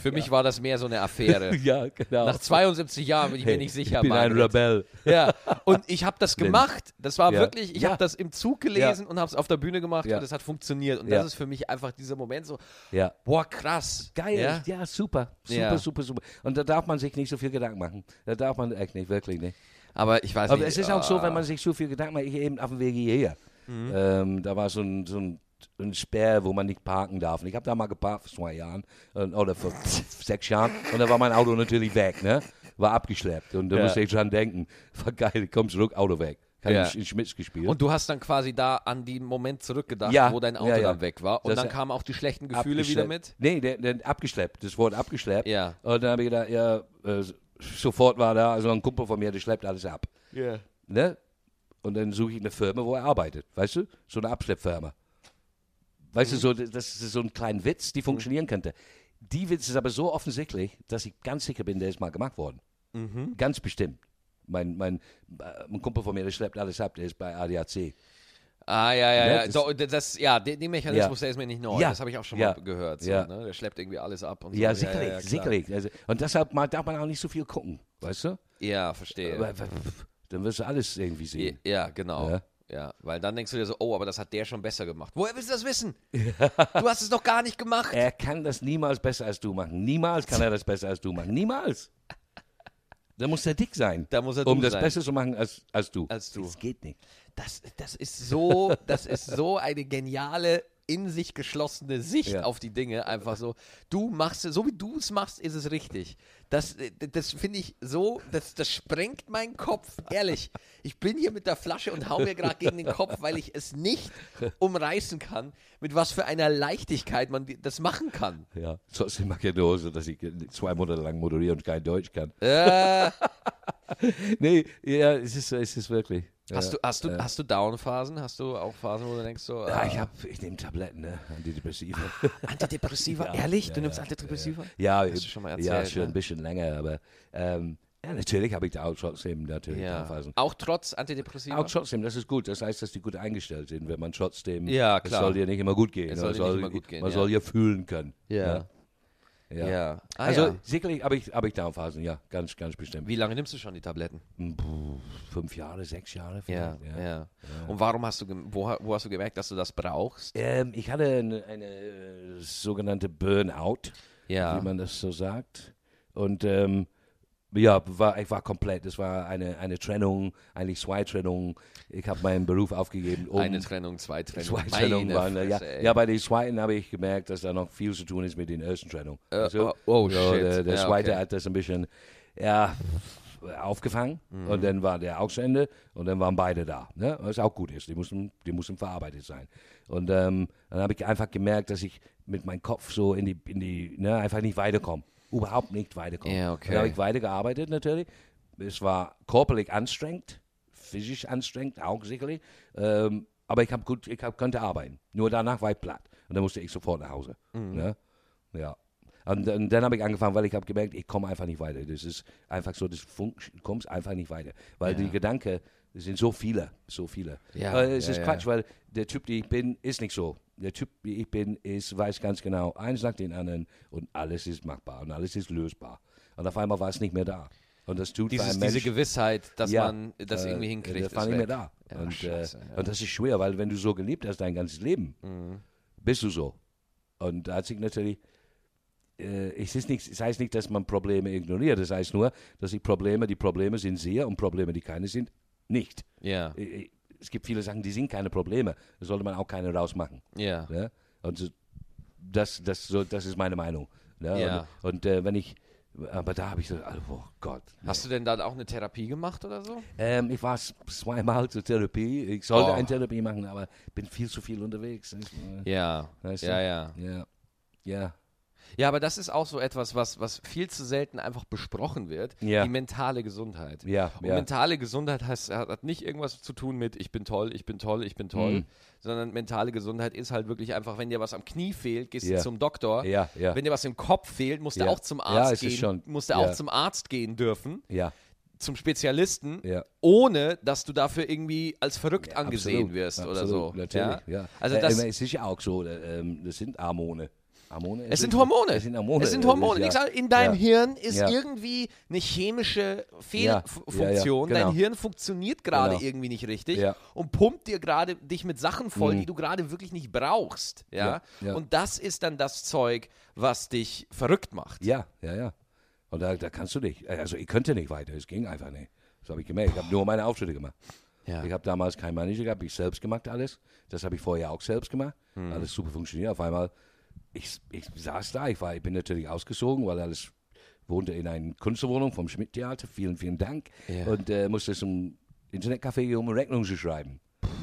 Für mich war das mehr so eine Affäre. Ja, genau. Nach 72 Jahren bin ich mir nicht sicher. ich bin ein Margret. Rebell. Ja, und ich habe das gemacht. Das war Ja. wirklich, ich Ja. habe das im Zug gelesen und habe es auf der Bühne gemacht Ja. und es hat funktioniert. Und Ja. das ist für mich einfach dieser Moment so, Ja. boah, krass. Geil, Ja? ja, super, super, Ja. super, super. Und da darf man sich nicht so viel Gedanken machen. Da darf man echt nicht, wirklich nicht. Aber ich weiß Aber nicht. es ist auch so, ah, Mhm. wenn man sich so viel Gedanken macht, ich eben auf dem Weg hierher. Ähm, da war so ein, so ein, ein Sperr, wo man nicht parken darf. Und ich habe da mal geparkt vor zwei Jahren äh, oder vor sechs Jahren und da war mein Auto natürlich weg, ne? War abgeschleppt. Und da Ja. musste ich dran denken, war geil, komm zurück, Auto weg. Kann Ja. ich in Schmitz gespielt. Und du hast dann quasi da an den Moment zurückgedacht, Ja, wo dein Auto ja, ja. dann weg war. Und Das- dann kamen auch die schlechten Gefühle wieder mit. Nee, der, der abgeschleppt. Das Wort abgeschleppt. Ja. Und dann habe ich gedacht, ja, äh, sofort war da, also ein Kumpel von mir, der schleppt alles ab. Ja. Ne? Und dann suche ich eine Firma, wo er arbeitet. Weißt du? So eine Abschleppfirma. Weißt Mhm. du, so, das ist so ein kleiner Witz, die funktionieren könnte. Die Witz ist aber so offensichtlich, dass ich ganz sicher bin, der ist mal gemacht worden. Mhm. Ganz bestimmt. Mein, mein, äh, ein Kumpel von mir, der schleppt alles ab, der ist bei ADAC. Ah, ja, ja, Ne, ja. So, das, ja, den, Mechanismus, Ja. der ist mir nicht neu. Ja. Das habe ich auch schon Ja. mal gehört. So, Ja. ne? Der schleppt irgendwie alles ab. Und Ja, so. sicherlich, klar. sicherlich. Also, und deshalb darf man auch nicht so viel gucken, weißt du? Ja, verstehe. Dann wirst du alles irgendwie Ja, sehen. ja, genau. Ja. Weil dann denkst du dir so, oh, aber das hat der schon besser gemacht. Woher willst du das wissen? Du hast es doch gar nicht gemacht. Er kann das niemals besser als du machen. Niemals kann er das besser als du machen. Niemals. Da muss er dick sein, Da muss er um das sein. besser zu machen als, als du. Als du. Das geht nicht. Das, das ist so, das ist so eine geniale, in sich geschlossene Sicht Ja. auf die Dinge. Einfach so, du machst es, so wie du es machst, ist es richtig. Das, das finde ich so, das, das sprengt meinen Kopf. Ehrlich, ich bin hier mit der Flasche und hau mir gerade gegen den Kopf, weil ich es nicht umreißen kann, mit was für einer Leichtigkeit man das machen kann. Ja. Trotzdem mag ich nur so, dass ich zwei Monate lang moderiere und kein Deutsch kann. Äh, nee, ja, es ist, es ist wirklich. Hast du, hast du, äh, hast du Down-Phasen? Hast du auch Phasen, wo du denkst so, Ja, ah, ich, hab, ich nehme Tabletten, ne? Antidepressiva. Antidepressiva? Ja, Ehrlich? ja, du nimmst ja, Antidepressiva? Ja, Hast du schon mal ja, erzählt, schon ne? ein bisschen länger, aber ähm, ja, natürlich habe ich da auch trotzdem natürlich Ja. Downphasen. Auch trotz Antidepressiva? Auch trotzdem, das ist gut. Das heißt, dass die gut eingestellt sind, wenn man trotzdem. Ja, Es klar. soll dir nicht immer gut gehen. Es oder soll dir nicht immer gut gehen, Man ja. soll ja fühlen können. Ja. Ja. Ja. Ah, also ja. sicherlich habe ich, hab ich Downphasen, ja, ganz, ganz bestimmt. Wie lange nimmst du schon die Tabletten? Puh, fünf Jahre, sechs Jahre Ja, vielleicht. ja. Und warum hast du, wo, wo hast du gemerkt, dass du das brauchst? Ähm, ich hatte eine, eine äh, sogenannte Burnout, Ja. wie man das so sagt. Und ähm, ja, war, ich war komplett. Es war eine, eine Trennung, eigentlich zwei Trennungen. Ich habe meinen Beruf aufgegeben. Um Eine Trennung, zwei Trennungen. Zwei Trennungen waren. Ja, Fresse, ey. ja, bei der zweiten habe ich gemerkt, dass da noch viel zu tun ist mit den ersten Trennungen. Äh, Also, oh, oh, so, shit. Der, der Ja, zweite okay. hat das ein bisschen ja, aufgefangen Mhm. und dann war der auch zu Ende und dann waren beide da. Ne? Was auch gut ist, die mussten, die mussten verarbeitet sein. Und ähm, dann habe ich einfach gemerkt, dass ich mit meinem Kopf so in die, in die ne, einfach nicht weiterkomme. Überhaupt nicht weiterkomme. Ja, okay. Dann habe ich weitergearbeitet natürlich. Es war körperlich anstrengend, physisch anstrengend, auch sicherlich. Ähm, aber ich, hab gut, ich hab, konnte arbeiten. Nur danach war ich platt. Und dann musste ich sofort nach Hause. Ne? Ja. Und, dann- dann habe ich angefangen, weil ich habe gemerkt, ich komme einfach nicht weiter. Das ist einfach so, das Funk, kommst einfach nicht weiter. Weil die Gedanken, es sind so viele, so viele. Ja, äh, es ja, ist ja. Quatsch, weil der Typ, der ich bin, ist nicht so. Der Typ, wie ich bin, ist, weiß ganz genau, eins nach den anderen und alles ist machbar und alles ist lösbar. Und auf einmal war es nicht mehr da. Und das tut Dieses, einen diese Gewissheit, dass Ja, man das äh, irgendwie hinkriegt. Das war ist nicht mehr weg. da. Ja, und, scheiße, äh, ja. und das ist schwer, weil wenn du so gelebt hast dein ganzes Leben, Mhm. bist du so. Und da hat sich natürlich, äh, es, ist nicht, es heißt nicht, dass man Probleme ignoriert. Es heißt nur, dass die Probleme, die Probleme sind sehr und Probleme, die keine sind, nicht. Ja, Äh, äh, Es gibt viele Sachen, die sind keine Probleme. Da sollte man auch keine rausmachen. ja. Ja? Und das, das, so, das ist meine Meinung. Ja? Ja. Und, und äh, wenn ich, aber da habe ich so, oh Gott. nee. Hast du denn dann auch eine Therapie gemacht oder so? Ähm, ich war zweimal zur Therapie. Ich sollte Oh. eine Therapie machen, aber bin viel zu viel unterwegs. Äh, Ja, Weißt du? ja, ja. Ja. Ja. Ja, aber das ist auch so etwas, was, was viel zu selten einfach besprochen wird. Ja. Die mentale Gesundheit. Ja, Und ja. mentale Gesundheit heißt, hat, nicht irgendwas zu tun mit ich bin toll, ich bin toll, ich bin toll, Mhm. sondern mentale Gesundheit ist halt wirklich einfach, wenn dir was am Knie fehlt, gehst du zum Doktor. Ja, ja. Wenn dir was im Kopf fehlt, musst du auch zum Arzt gehen. schon- musst du auch zum Arzt gehen dürfen, Ja. zum Spezialisten, Ja. ohne dass du dafür irgendwie als verrückt Ja, angesehen absolut, wirst oder absolut, so. Natürlich, ja? ja. Also Äh, das, äh, es ist ja auch so, äh, ähm, das sind Hormone. Hormone Es sind Hormone. Es sind Hormone. Es sind äh, Hormone. ja. In deinem ja. Hirn ist Ja. irgendwie eine chemische Fehlfunktion. genau. Dein Hirn funktioniert gerade Genau. irgendwie nicht richtig und pumpt dir gerade dich mit Sachen voll, Mhm. die du gerade wirklich nicht brauchst. Ja? Und das ist dann das Zeug, was dich verrückt macht. Ja, ja, ja. Und da, da kannst du nicht. Also ich könnte nicht weiter. Es ging einfach nicht. Das habe ich gemerkt. Ich habe nur meine Auftritte gemacht. Ja. Ich habe damals keinen Manager gehabt, ich selbst gemacht alles. Das habe ich vorher auch selbst gemacht. Hm. Alles super funktioniert. Auf einmal, ich, ich saß da, ich, war, ich bin natürlich ausgezogen, weil alles wohnte in einer Kunstwohnung vom Schmidt-Theater. Vielen, vielen Dank. Ja. Und äh, musste zum Internetcafé gehen, um eine Rechnung zu schreiben.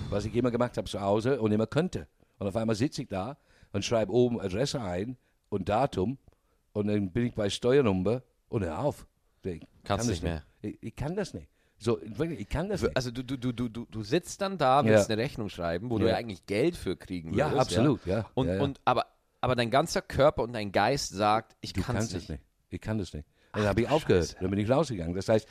Was ich immer gemacht habe zu Hause und immer könnte. Und auf einmal sitze ich da und schreibe oben Adresse ein und Datum. Und dann bin ich bei Steuernummer und hör auf. Ich kann Kannst das nicht mehr. Ich, ich kann das nicht. So, ich kann das nicht. Also du, du, du, du, du- sitzt dann da, willst Ja. eine Rechnung schreiben, wo du Ja. ja eigentlich Geld für kriegen würdest. Ja, absolut, ja. Und, Ja, ja. und aber, aber dein ganzer Körper und dein Geist sagt, ich kann es nicht. nicht. Ich kann das nicht. Dann habe ich aufgehört. Dann bin ich rausgegangen. Das heißt,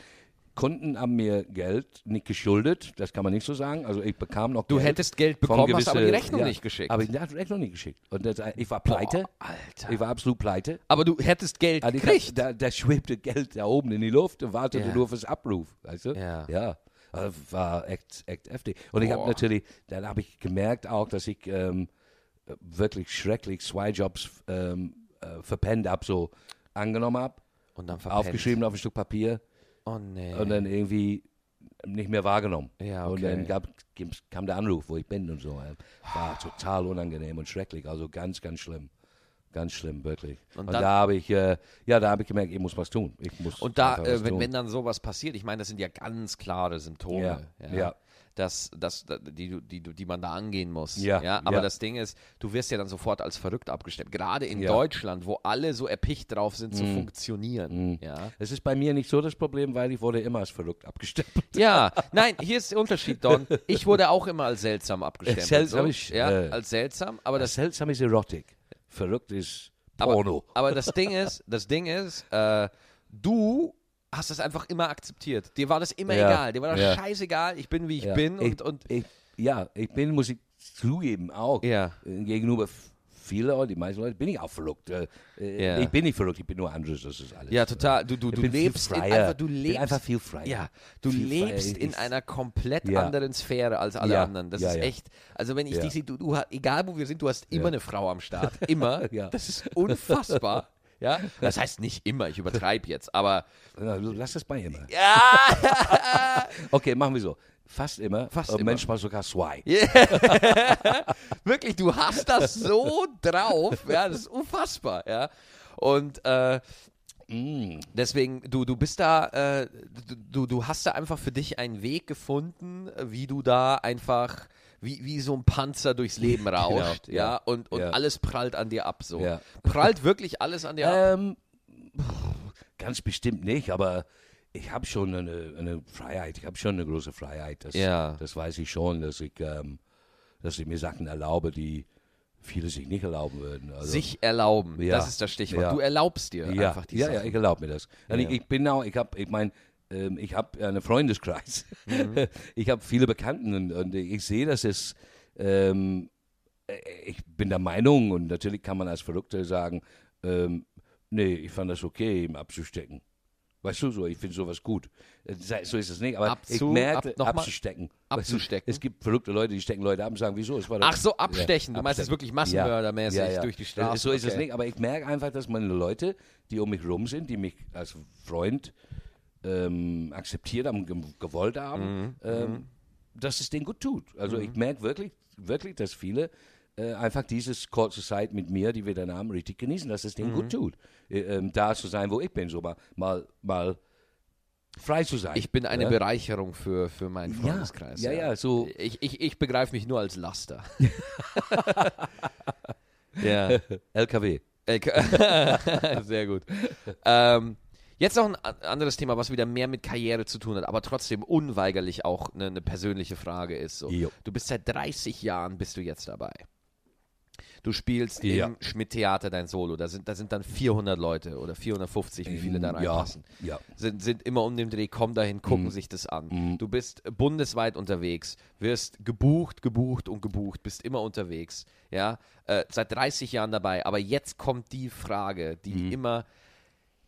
Kunden haben mir Geld nicht geschuldet. Das kann man nicht so sagen. Also ich bekam noch Du Geld hättest Geld bekommen, hast aber die gewisse- Rechnung ja, nicht geschickt. Aber ich habe die Rechnung nicht geschickt. Und das, ich war pleite. Alter. Ich war absolut pleite. Aber du hättest Geld Also gekriegt. Da, da schwebte Geld da oben in die Luft und wartete Ja. nur fürs Abruf. Weißt du? Ja. Ja. Also war echt, echt heftig. Und ich habe Boah. natürlich, dann habe ich gemerkt auch, dass ich ähm, wirklich schrecklich zwei Jobs ähm, äh, verpennt habe, so angenommen habe, Und dann verpennt. aufgeschrieben auf ein Stück Papier Oh nee. und dann irgendwie nicht mehr wahrgenommen. Ja, Und okay. dann gab, kam der Anruf, wo ich bin und so. War total unangenehm und schrecklich, also ganz, ganz schlimm. Ganz schlimm, wirklich. Und Und, da habe ich, äh, ja, da habe ich gemerkt, ich muss was tun. Ich muss Und da, äh, wenn, tun. wenn dann sowas passiert, ich meine, das sind ja ganz klare Symptome. Ja, ja. Das, das, die, die, die man da angehen muss. Ja, ja aber ja. das Ding ist, du wirst ja dann sofort als verrückt abgestempelt. Gerade in Ja. Deutschland, wo alle so erpicht drauf sind zu funktionieren. Ja. Es ist bei mir nicht so das Problem, weil ich wurde immer als verrückt abgestempelt. Ja, nein, hier ist der Unterschied, Don. Ich wurde auch immer als seltsam abgestempelt. Seltsam so. ist, ja, äh, als seltsam, aber Das seltsam ist Erotik. Verrückt ist aber, Porno. aber das Ding ist, das Ding ist, äh, du hast das einfach immer akzeptiert. Dir war das immer Ja, egal. Dir war das ja. scheißegal. Ich bin wie ich Ja. bin ich, und, und ich, ja, ich bin, muss ich zugeben, auch. Ja. Äh, Gegenüber viele Leute, die meisten Leute, bin ich auch verrückt. Äh, äh, Ja. Ich bin nicht verrückt, ich bin nur anders, das ist alles. ja, total. Du, du, du lebst in einfach, du lebst einfach viel freier. Ja, du Viel lebst in einer komplett Ja. anderen Sphäre als alle Ja, anderen. Das ja, ist echt. Also wenn ich dich sehe, du, du hast, egal wo wir sind, du hast immer eine Frau am Start. Immer. Ja. Das ist unfassbar. Ja, das heißt nicht immer, ich übertreibe jetzt, aber Lass das bei immer. ja, Okay, machen wir so. Fast immer. Fast Und immer. manchmal sogar zwei. wirklich, du hast das so drauf, ja, das ist unfassbar, ja. Und äh, Mm. Deswegen, du, du bist da, äh, du, du hast da einfach für dich einen Weg gefunden, wie du da einfach, wie, wie so ein Panzer durchs Leben rauscht, ja, ja, und, und ja. alles prallt an dir ab, so. Ja. Prallt wirklich alles an dir ab? Ähm, ganz bestimmt nicht, aber ich habe schon eine, eine Freiheit. Ich habe schon eine große Freiheit. Das, das weiß ich schon, dass ich, ähm, dass ich mir Sachen erlaube, die viele sich nicht erlauben würden. Also, Sich erlauben, Ja. das ist das Stichwort. Du erlaubst dir ja, einfach die ja, Sachen. ja, ich erlaube mir das. Ich, ich bin auch, ich habe, ich meine, ähm, ich habe einen Freundeskreis. Mhm. Ich habe viele Bekannten und, und ich sehe, dass es, ähm, äh, ich bin der Meinung und natürlich kann man als Verrückter sagen, ähm, nee, ich fand das okay, ihm abzustecken. Weißt du so, ich finde sowas gut. Äh, So ist es nicht, aber ich Abzu- merke, ab- abzustecken. Weißt du, Abzustecken? Es gibt verrückte Leute, die stecken Leute ab und sagen, wieso? Es war Ach so, abstechen. Ja, du meinst abstechen. wirklich massenmördermäßig durch die Straße. So ist es Okay. nicht, aber ich merke einfach, dass meine Leute, die um mich rum sind, die mich als Freund ähm, akzeptiert haben, ge gewollt haben, Mhm. ähm, dass es denen gut tut. Also ich merke wirklich, wirklich, dass viele äh, einfach dieses kurze Zeit mit mir, die wir dann haben, richtig genießen, dass es denen Mhm. gut tut. Äh, ähm, da zu sein, wo ich bin, so mal, mal, mal frei zu sein. Ich bin eine ja? Bereicherung für, für meinen Freundeskreis. ja, ja, so- Ich, ich, ich begreife mich nur als Laster. ja. LKW. LK Sehr gut. Ähm, jetzt noch ein anderes Thema, was wieder mehr mit Karriere zu tun hat, aber trotzdem unweigerlich auch eine, eine persönliche Frage ist. So. Du bist seit 30 Jahren bist du jetzt dabei. Du spielst Ja. im Schmidt-Theater dein Solo. Da sind, da sind dann 400 Leute oder 450, wie viele da Ähm, reinpassen. Ja, ja. Sind, sind immer um den Dreh, kommen dahin, gucken sich das an. Du bist bundesweit unterwegs, wirst gebucht, gebucht und gebucht, bist immer unterwegs. Ja, äh, seit 30 Jahren dabei. Aber jetzt kommt die Frage, die immer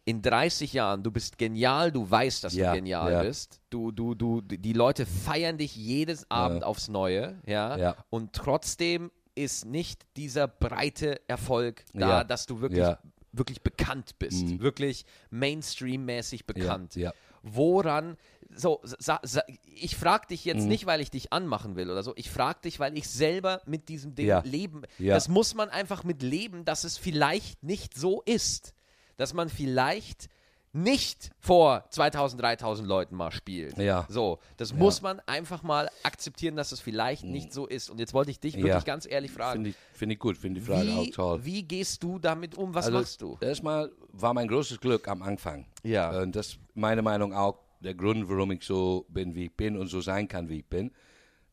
in 30 Jahren, du bist genial, du weißt, dass Ja, du genial ja. bist. Du, du, du, die Leute feiern dich jedes Abend aufs Neue, ja? Ja. Und trotzdem ist nicht dieser breite Erfolg da, Ja. dass du wirklich, Ja. wirklich bekannt bist, Mhm. wirklich Mainstream-mäßig bekannt. ja. Woran, so, sa, sa, ich frage dich Mhm. jetzt nicht, weil ich dich anmachen will oder so, ich frage dich, weil ich selber mit diesem Ding Ja. leben, Ja. das muss man einfach mit leben, dass es vielleicht nicht so ist, dass man vielleicht nicht vor 2000, 3000 Leuten mal spielt. Ja. So, das muss man einfach mal akzeptieren, dass es vielleicht nicht so ist. Und jetzt wollte ich dich wirklich Ja. ganz ehrlich fragen, Finde ich, find ich gut, finde die Frage auch wie, toll. wie gehst du damit um? Was Also, machst du? Erstmal war mein großes Glück am Anfang. Ja. Und das ist meiner Meinung auch der Grund, warum ich so bin, wie ich bin und so sein kann, wie ich bin.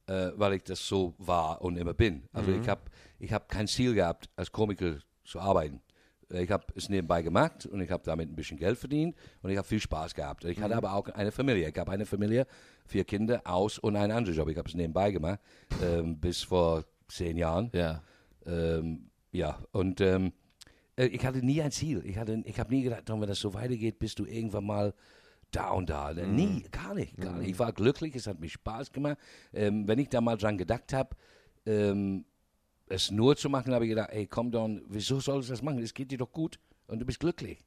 Äh, weil ich das so war und immer bin. Also Mhm. ich habe ich hab kein Ziel gehabt, als Komiker zu arbeiten. Ich habe es nebenbei gemacht und ich habe damit ein bisschen Geld verdient und ich habe viel Spaß gehabt. Ich Mhm. hatte aber auch eine Familie. Ich habe eine Familie, vier Kinder, aus und einen anderen Job. Ich habe es nebenbei gemacht, ähm, bis vor zehn Jahren. Ja. Ähm, ja, und ähm, äh, ich hatte nie ein Ziel. Ich, hatte, ich habe nie gedacht, wenn das so weitergeht, bist du irgendwann mal da und da. Nie, gar nicht, gar nicht. Ich war glücklich, es hat mir Spaß gemacht. Ähm, wenn ich da mal dran gedacht habe, ähm, es nur zu machen, habe ich gedacht, ey, komm Don, wieso sollst du das machen? Es geht dir doch gut und du bist glücklich.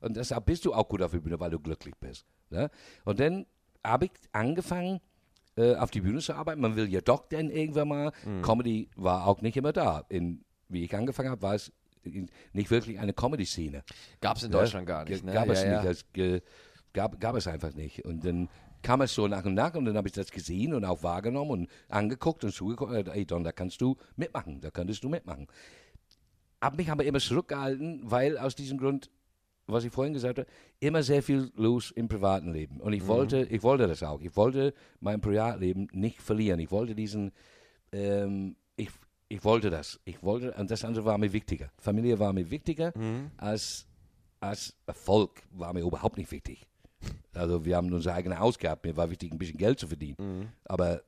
Und deshalb bist du auch gut auf der Bühne, weil du glücklich bist. Ne? Und dann habe ich angefangen, äh, auf die Bühne zu arbeiten. Man will ja doch dann irgendwann mal. Comedy war auch nicht immer da. In, wie ich angefangen habe, war es in- nicht wirklich eine Comedy-Szene. Gab es in Ja, Deutschland gar nicht. Ne? Gab es ja, nicht. Ja. Das gab, gab es einfach nicht. Und dann kam es so nach und nach und dann habe ich das gesehen und auch wahrgenommen und angeguckt und zugeguckt. Und, ey Don, da kannst du mitmachen, da könntest du mitmachen. Hab mich aber immer zurückgehalten, weil aus diesem Grund, was ich vorhin gesagt habe, immer sehr viel los im privaten Leben. Und ich wollte, ich wollte das auch. Ich wollte mein Privatleben nicht verlieren. Ich wollte diesen, ähm, ich, ich wollte das. Ich wollte, und das andere war mir wichtiger. Familie war mir wichtiger als, als Erfolg war mir überhaupt nicht wichtig. Also wir haben unsere eigene Haus gehabt. Mir war wichtig, ein bisschen Geld zu verdienen. Aber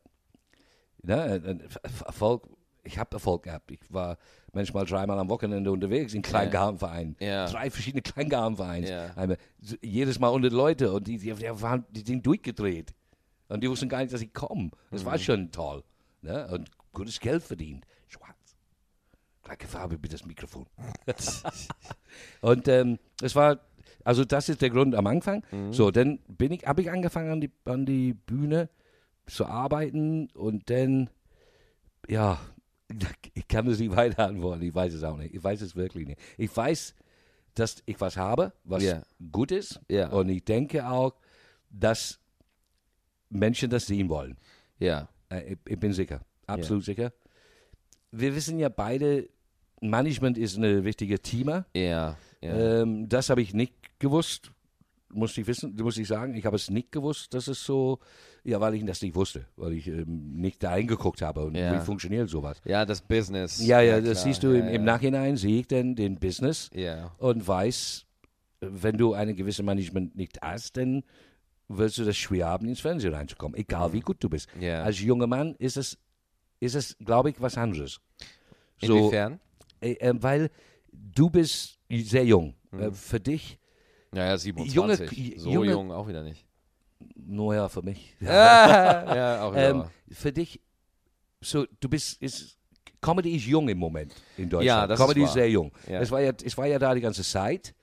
ne, Erfolg, ich habe Erfolg gehabt. Ich war manchmal dreimal am Wochenende unterwegs in Kleingartenvereinen. Ja. Drei verschiedene Kleingartenvereine. Ja. Einmal, jedes Mal unter Leute und die, die, die, waren, die sind durchgedreht. Und die wussten gar nicht, dass ich komme. Das war schon toll. Ne? Und gutes Geld verdient. Schwarz. Gleiche Farbe wie das Mikrofon. und ähm, es war, also das ist der Grund am Anfang. So, dann bin ich, habe ich angefangen an die, an die Bühne zu arbeiten und dann, ja, ich kann es nicht weiter antworten. Ich weiß es auch nicht. Ich weiß es wirklich nicht. Ich weiß, dass ich was habe, was Ja. gut ist. Ja. Und ich denke auch, dass Menschen das sehen wollen. Ja. Äh, Ich, ich bin sicher, absolut sicher. Wir wissen ja beide, Management ist ein wichtiger Thema. Ja. ja. Ähm, das habe ich nicht gewusst, muss ich wissen, muss ich sagen. Ich habe es nicht gewusst, dass es so, ja, weil ich das nicht wusste, weil ich ähm, nicht da hingeguckt habe und Ja. wie funktioniert sowas. ja, das Business. Ja, ja, klar. das siehst du im, ja, im ja. Nachhinein, sehe ich dann den Business Ja. und weiß, wenn du eine gewisse Management nicht hast, dann wirst du das schwer haben, ins Fernsehen reinzukommen, egal wie gut du bist. Ja. Als junger Mann ist es, ist es glaube ich, was anderes. Inwiefern? äh, äh, weil du bist sehr jung. Mhm. Äh, für dich, Naja, 27. Junge- so junge- jung auch wieder nicht. nur ja, für mich. ja, auch wieder. ähm, für dich, so, du bist, ist, Comedy ist jung im Moment in Deutschland. Ja, das ist Comedy ist, wahr. sehr jung. Ja. Es, war ja, es war ja da die ganze Zeit,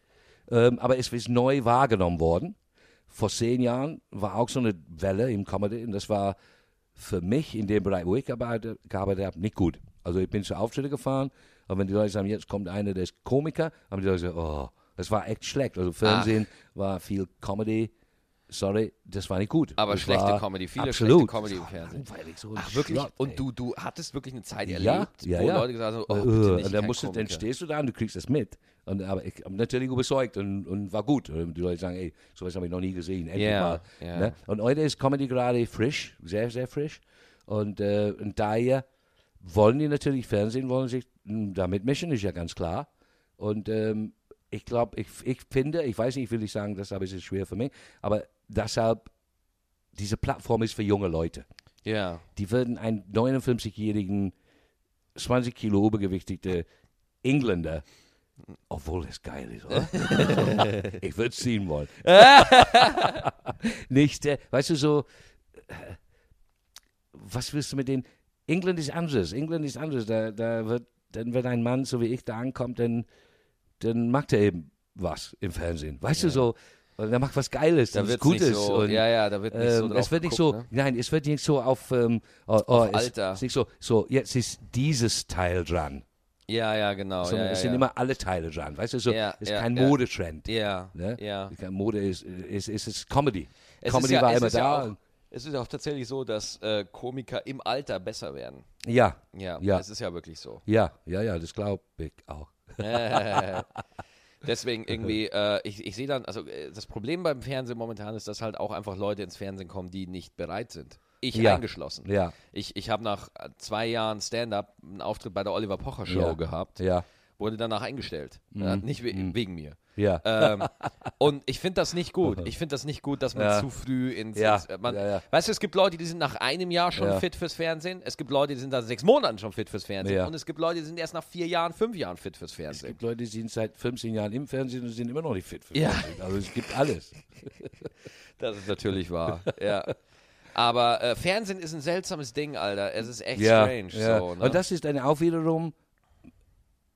ähm, aber es ist neu wahrgenommen worden. Vor zehn Jahren war auch so eine Welle im Comedy und das war für mich in dem Bereich, wo ich gearbeitet, gearbeitet habe, nicht gut. Also ich bin zu Auftritte gefahren und wenn die Leute sagen, jetzt kommt einer, der ist Komiker, haben die Leute gesagt, oh, das war echt schlecht. Also Fernsehen war viel Comedy. Sorry, das war nicht gut. Aber das schlechte Comedy, viele absolut. schlechte Comedy im Fernsehen. So Ach, wirklich? Schrott. Und du, du hattest wirklich eine Zeit Ja, erlebt, ja, wo ja. Leute gesagt haben, oh, Äh, bitte nicht, und dann, musst du, dann Komiker. stehst du da und du kriegst das mit. Und, aber ich habe natürlich überzeugt und, und war gut. Und die Leute sagen, ey, sowas habe ich noch nie gesehen. Endlich Ja, mal. ja. Ne? Und heute ist Comedy gerade frisch, sehr, sehr frisch. Und, äh, und daher wollen die natürlich Fernsehen, wollen sich mh, da mitmischen, ist ja ganz klar. Und ähm, ich glaube, ich, ich finde, ich weiß nicht, ich will nicht sagen, das aber es ist schwer für mich, aber deshalb, diese Plattform ist für junge Leute Ja, die würden einen 59-jährigen, 20 Kilo übergewichtige Engländer, obwohl es geil ist, oder? ich würde es sehen wollen. Nicht, äh, weißt du, so, äh, was willst du mit denen? England ist anders, England ist anders. Da, da wird, dann, wenn ein Mann so wie ich da ankommt, dann, dann macht er eben was im Fernsehen. Weißt du, so, und er macht was Geiles, da was Gutes. nicht so, und, ja, ja, da wird nicht so ähm, es wird nicht geguckt, so, ne? nein, es wird nicht so auf, ähm, oh, oh, Auf es, Alter. Es ist nicht so, so, jetzt ist dieses Teil dran. Ja, ja, genau. Sondern ja, es ja, sind ja. immer alle Teile dran. Weißt du, so, Ja, es ist ja, kein ja. Modetrend. Ja, Ne? ja. Kein Mode ist, ist, ist, ist Comedy. Es Comedy ist ja, war es immer ist da. Ja auch, es ist ja auch tatsächlich so, dass äh, Komiker im Alter besser werden. ja, Ja, Ja. es ist ja wirklich so. ja, ja, ja, das glaube ich auch. Deswegen irgendwie, äh, ich, ich sehe dann, also äh, das Problem beim Fernsehen momentan ist, dass halt auch einfach Leute ins Fernsehen kommen, die nicht bereit sind. Ich Ja. eingeschlossen. Ja, Ich, ich habe nach äh, zwei Jahren Stand-up einen Auftritt bei der Oliver Pocher Show Ja. gehabt, ja, wurde danach eingestellt. Äh, nicht we wegen mir. ja. ähm, und ich finde das nicht gut. Ich finde das nicht gut, dass man Ja. zu früh ins. Ja, ins man, ja. Weißt du, es gibt Leute, die sind nach einem Jahr schon fit fürs Fernsehen. Es gibt Leute, die sind nach sechs Monaten schon fit fürs Fernsehen. Und es gibt Leute, die sind erst nach vier Jahren, fünf Jahren fit fürs Es Fernsehen. gibt Leute, die sind seit 15 Jahren im Fernsehen und sind immer noch nicht fit für Ja. Fernsehen. Also es gibt alles. Das ist natürlich wahr. ja. Aber äh, Fernsehen ist ein seltsames Ding, Alter. Es ist echt strange. ja. So, ne? Und das ist dann auch wiederum,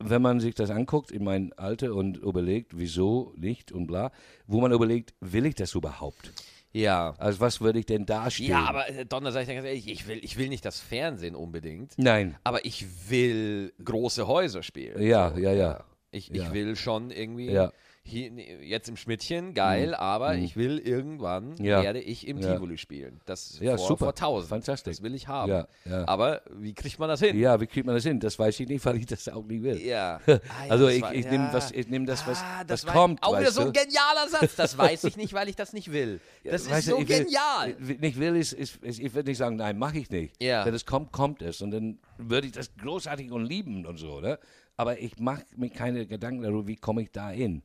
wenn man sich das anguckt in mein Alter und überlegt, wieso nicht und bla, wo man überlegt, will ich das überhaupt? ja. Also was würde ich denn dastehen? Ja, aber äh, Donner, sag ich dir ganz ehrlich, ich will, ich will nicht das Fernsehen unbedingt. Nein. Aber ich will große Häuser spielen. Ja, So, ja, ja. Ich, Ja. ich will schon irgendwie. Ja. Hier, jetzt im Schmidtchen, geil, Mhm. aber ich will irgendwann, Ja. werde ich im Ja. Tivoli spielen. Das Ja, vor, super. vor 1000. Fantastisch. Das will ich haben. Aber wie kriegt man das hin? Ja, wie kriegt man das hin? Das weiß ich nicht, weil ich das auch nicht will. Ja. Also das ich, ich nehme was, ich nehm das, was, Ah, was war kommt. Auch wieder so ein genialer Satz. Das weiß ich nicht, weil ich das nicht will. Das ist so ich will- genial. ich- Nicht will ist, ist, ist ich würde nicht sagen, nein, mache ich nicht. Wenn es kommt, kommt es. Und dann würde ich das großartig und lieben und so, ne? Aber ich mache mir keine Gedanken darüber, wie komme ich da hin.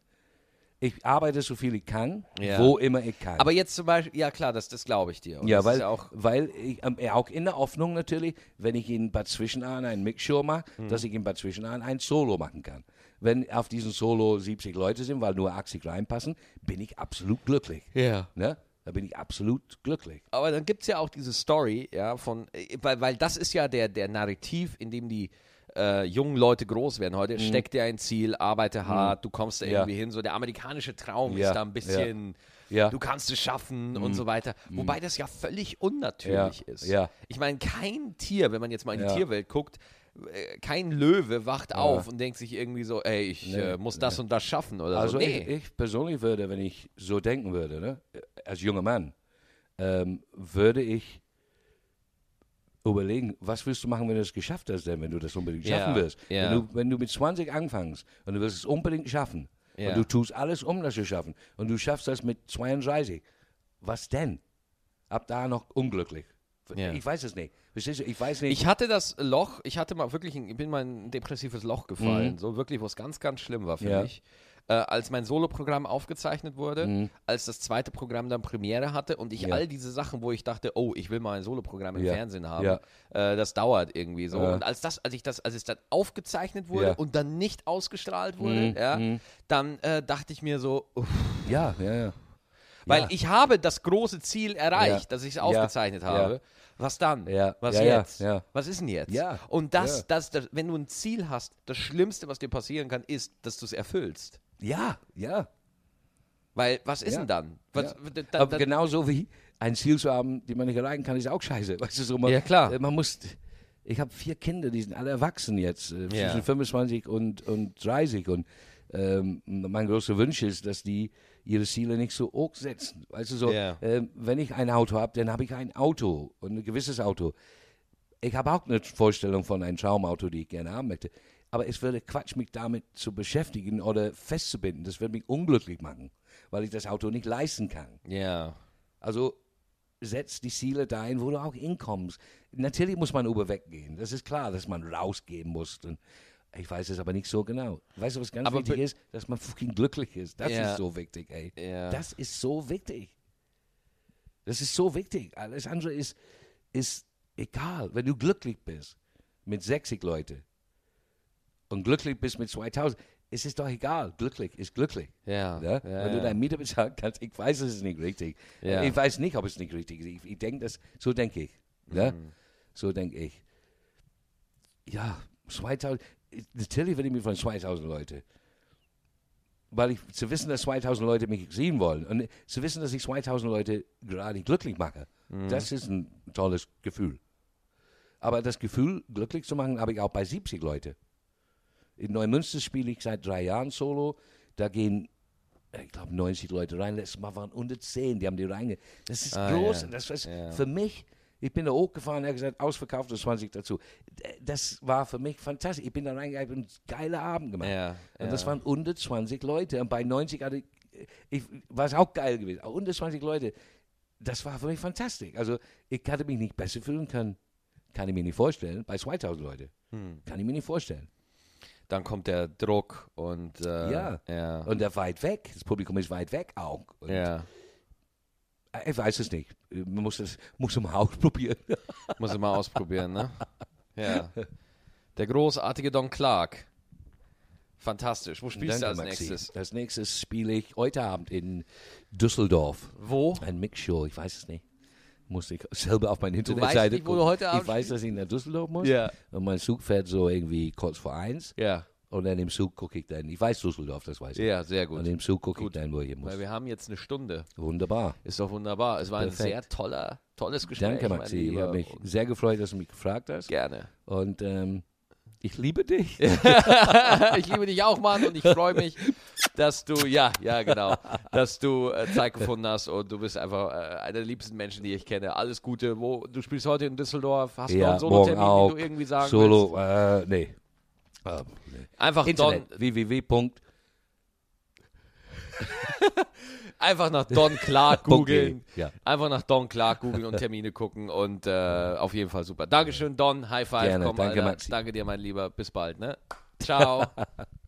Ich arbeite so viel ich kann, Ja. wo immer ich kann. Aber jetzt zum Beispiel, ja klar, das, das glaube ich dir. Und ja, weil, ist auch, weil ich, ähm, ja, auch in der Hoffnung natürlich, wenn ich in Bad Zwischenahn einen Mixshow mache, Hm. dass ich in Bad Zwischenahn ein Solo machen kann. Wenn auf diesem Solo 70 Leute sind, weil nur 80 reinpassen, bin ich absolut glücklich. ja. Ne? Da bin ich absolut glücklich. Aber dann gibt es ja auch diese Story, ja, von, äh, weil, weil das ist ja der, der Narrativ, in dem die äh, jungen Leute groß werden. Heute steck dir ein Ziel, arbeite hart, du kommst da Mhm. Ja. irgendwie hin. So der amerikanische Traum Ja, ist da ein bisschen, Ja. du kannst es schaffen und so weiter. Wobei das ja völlig unnatürlich Ja, ist. ja. Ich meine, kein Tier, wenn man jetzt mal in die Ja. Tierwelt guckt, äh, kein Löwe wacht auf und denkt sich irgendwie so, ey, ich Nee, äh, muss das und das schaffen oder Also so. Nee. ich, ich persönlich würde, wenn ich so denken würde, ne, als junger Mann, ähm, würde ich überlegen, was willst du machen, wenn du es geschafft hast, denn wenn du das unbedingt schaffen willst. ja. Wenn, du, wenn du mit 20 anfängst und du willst es unbedingt schaffen Ja. und du tust alles, um das zu schaffen und du schaffst das mit 32, was denn? Ab da noch unglücklich. Ich weiß es nicht. Ich weiß nicht. Ich hatte das Loch, ich hatte mal wirklich, ein, ich bin mal in ein depressives Loch gefallen, Mhm. so wirklich, wo es ganz, ganz schlimm war für mich. Äh, als mein Soloprogramm aufgezeichnet wurde, als das zweite Programm dann Premiere hatte und ich Mhm. Ja. all diese Sachen, wo ich dachte, oh, ich will mal ein Soloprogramm im Ja. Fernsehen haben, Ja. äh, das dauert irgendwie so. Und als das, als ich das, als es dann aufgezeichnet wurde und dann nicht ausgestrahlt wurde, Mhm, ja, mhm. dann äh, dachte ich mir so, uff, ja, ja, ja. weil Ja. ich habe das große Ziel erreicht, Ja. dass ich es aufgezeichnet Ja. habe. Was dann? Ja. Was jetzt? Was ist denn jetzt? Und das, das, das, wenn du ein Ziel hast, das Schlimmste, was dir passieren kann, ist, dass du es erfüllst. Ja, ja. Weil, was ist Ja. denn dann? Was, Ja. d- da- Aber genauso wie ein Ziel zu haben, die man nicht erreichen kann, ist auch scheiße. Weißt du, so man, Ja, klar. äh, Man muss. Ich habe vier Kinder, die sind alle erwachsen jetzt, äh, Ja. zwischen 25 und, und 30. Und ähm, mein großer Wunsch ist, dass die ihre Ziele nicht so hoch setzen. Weißt du, so, Ja. ähm, wenn ich ein Auto habe, dann habe ich ein Auto und ein gewisses Auto. Ich habe auch eine Vorstellung von einem Traumauto, die ich gerne haben möchte. Aber es würde Quatsch, mich damit zu beschäftigen oder festzubinden. Das würde mich unglücklich machen, weil ich das Auto nicht leisten kann. ja. Also setz die Ziele dahin, wo du auch hinkommst. Natürlich muss man über weggehen. Das ist klar, dass man rausgehen muss. Und ich weiß es aber nicht so genau. Weißt du, was ganz Aber wichtig ist? Dass man fucking glücklich ist. Das Ja. ist so wichtig, ey. Ja. Das ist so wichtig. Das ist so wichtig. Alles andere ist, ist egal. Wenn du glücklich bist mit 60 Leute und glücklich bist mit 2000, es ist doch egal. Glücklich ist glücklich. Ja. Ja? ja, Wenn du ja. deine Miete bezahlen kannst, ich weiß, es ist nicht richtig. Ja. Ich weiß nicht, ob es nicht richtig ist. Ich, ich denke, das, so denke ich. Ja? Mhm. So denke ich. Ja, 2000, natürlich rede ich mir von 2000 Leute. Weil ich, zu wissen, dass 2000 Leute mich sehen wollen und zu wissen, dass ich 2000 Leute gerade glücklich mache, Mhm. das ist ein tolles Gefühl. Aber das Gefühl, glücklich zu machen, habe ich auch bei 70 Leute. In Neumünster spiele ich seit drei Jahren Solo. Da gehen, ich glaube, 90 Leute rein. Letztes Mal waren unter 10, die haben die reinge. Das ist Ah, groß. ja. Das ist Ja. für mich, ich bin da hochgefahren, er hat gesagt, ausverkauft und 20 dazu. Das war für mich fantastisch. Ich bin da reingegangen, ich habe einen geilen Abend gemacht. Ja, Und das waren unter 20 Leute. Und bei 90 hatte ich, ich war es auch geil gewesen. Aber unter 20 Leute, das war für mich fantastisch. Also ich hatte mich nicht besser fühlen können. Kann ich mir nicht vorstellen. Bei 2000 Leute. Hm. Kann ich mir nicht vorstellen. Dann kommt der Druck und äh, Ja. ja. Und der weit weg. Das Publikum ist weit weg auch. Und ja. Ich weiß es nicht. Man muss es muss im Haus probieren. Muss ich mal ausprobieren, ne? Ja. Der großartige Don Clark. Fantastisch. Wo spielst du als Maxi. nächstes? Als nächstes spiele ich heute Abend in Düsseldorf. Wo? Ein Mixshow, ich weiß es nicht. Muss ich selber auf meine Internetseite gucken. Ich weiß, dass ich nach Düsseldorf muss. Ja. Und mein Zug fährt so irgendwie kurz vor eins. Ja. Und dann im Zug gucke ich dann. Ich weiß Düsseldorf, das weiß ich. Ja, sehr Und gut. im Zug gucke ich dann, wo ich muss. Weil wir haben jetzt eine Stunde. Wunderbar. Ist doch wunderbar. Es war ein Perfekt. sehr toller, tolles Gespräch. Danke, Maxi. Ich habe mich Und sehr gefreut, dass du mich gefragt hast. Gerne. Und ähm, ich liebe dich. ich liebe dich auch, Mann, und ich freue mich. dass du, ja, ja, genau, dass du äh, Zeit gefunden hast und du bist einfach äh, einer der liebsten Menschen, die ich kenne. Alles Gute. Wo, du spielst heute in Düsseldorf. Hast du noch einen Solo-Termin, den du irgendwie sagen Solo, willst? Äh, nee. Uh, nee. Einfach Internet, Don, www. Einfach nach Don Clark googeln. ja. Einfach nach Don Clark googeln und Termine gucken und äh, auf jeden Fall super. Dankeschön, Don. High five. Gerne, Komm, danke, danke dir, mein Lieber. Bis bald. Ne? Ciao.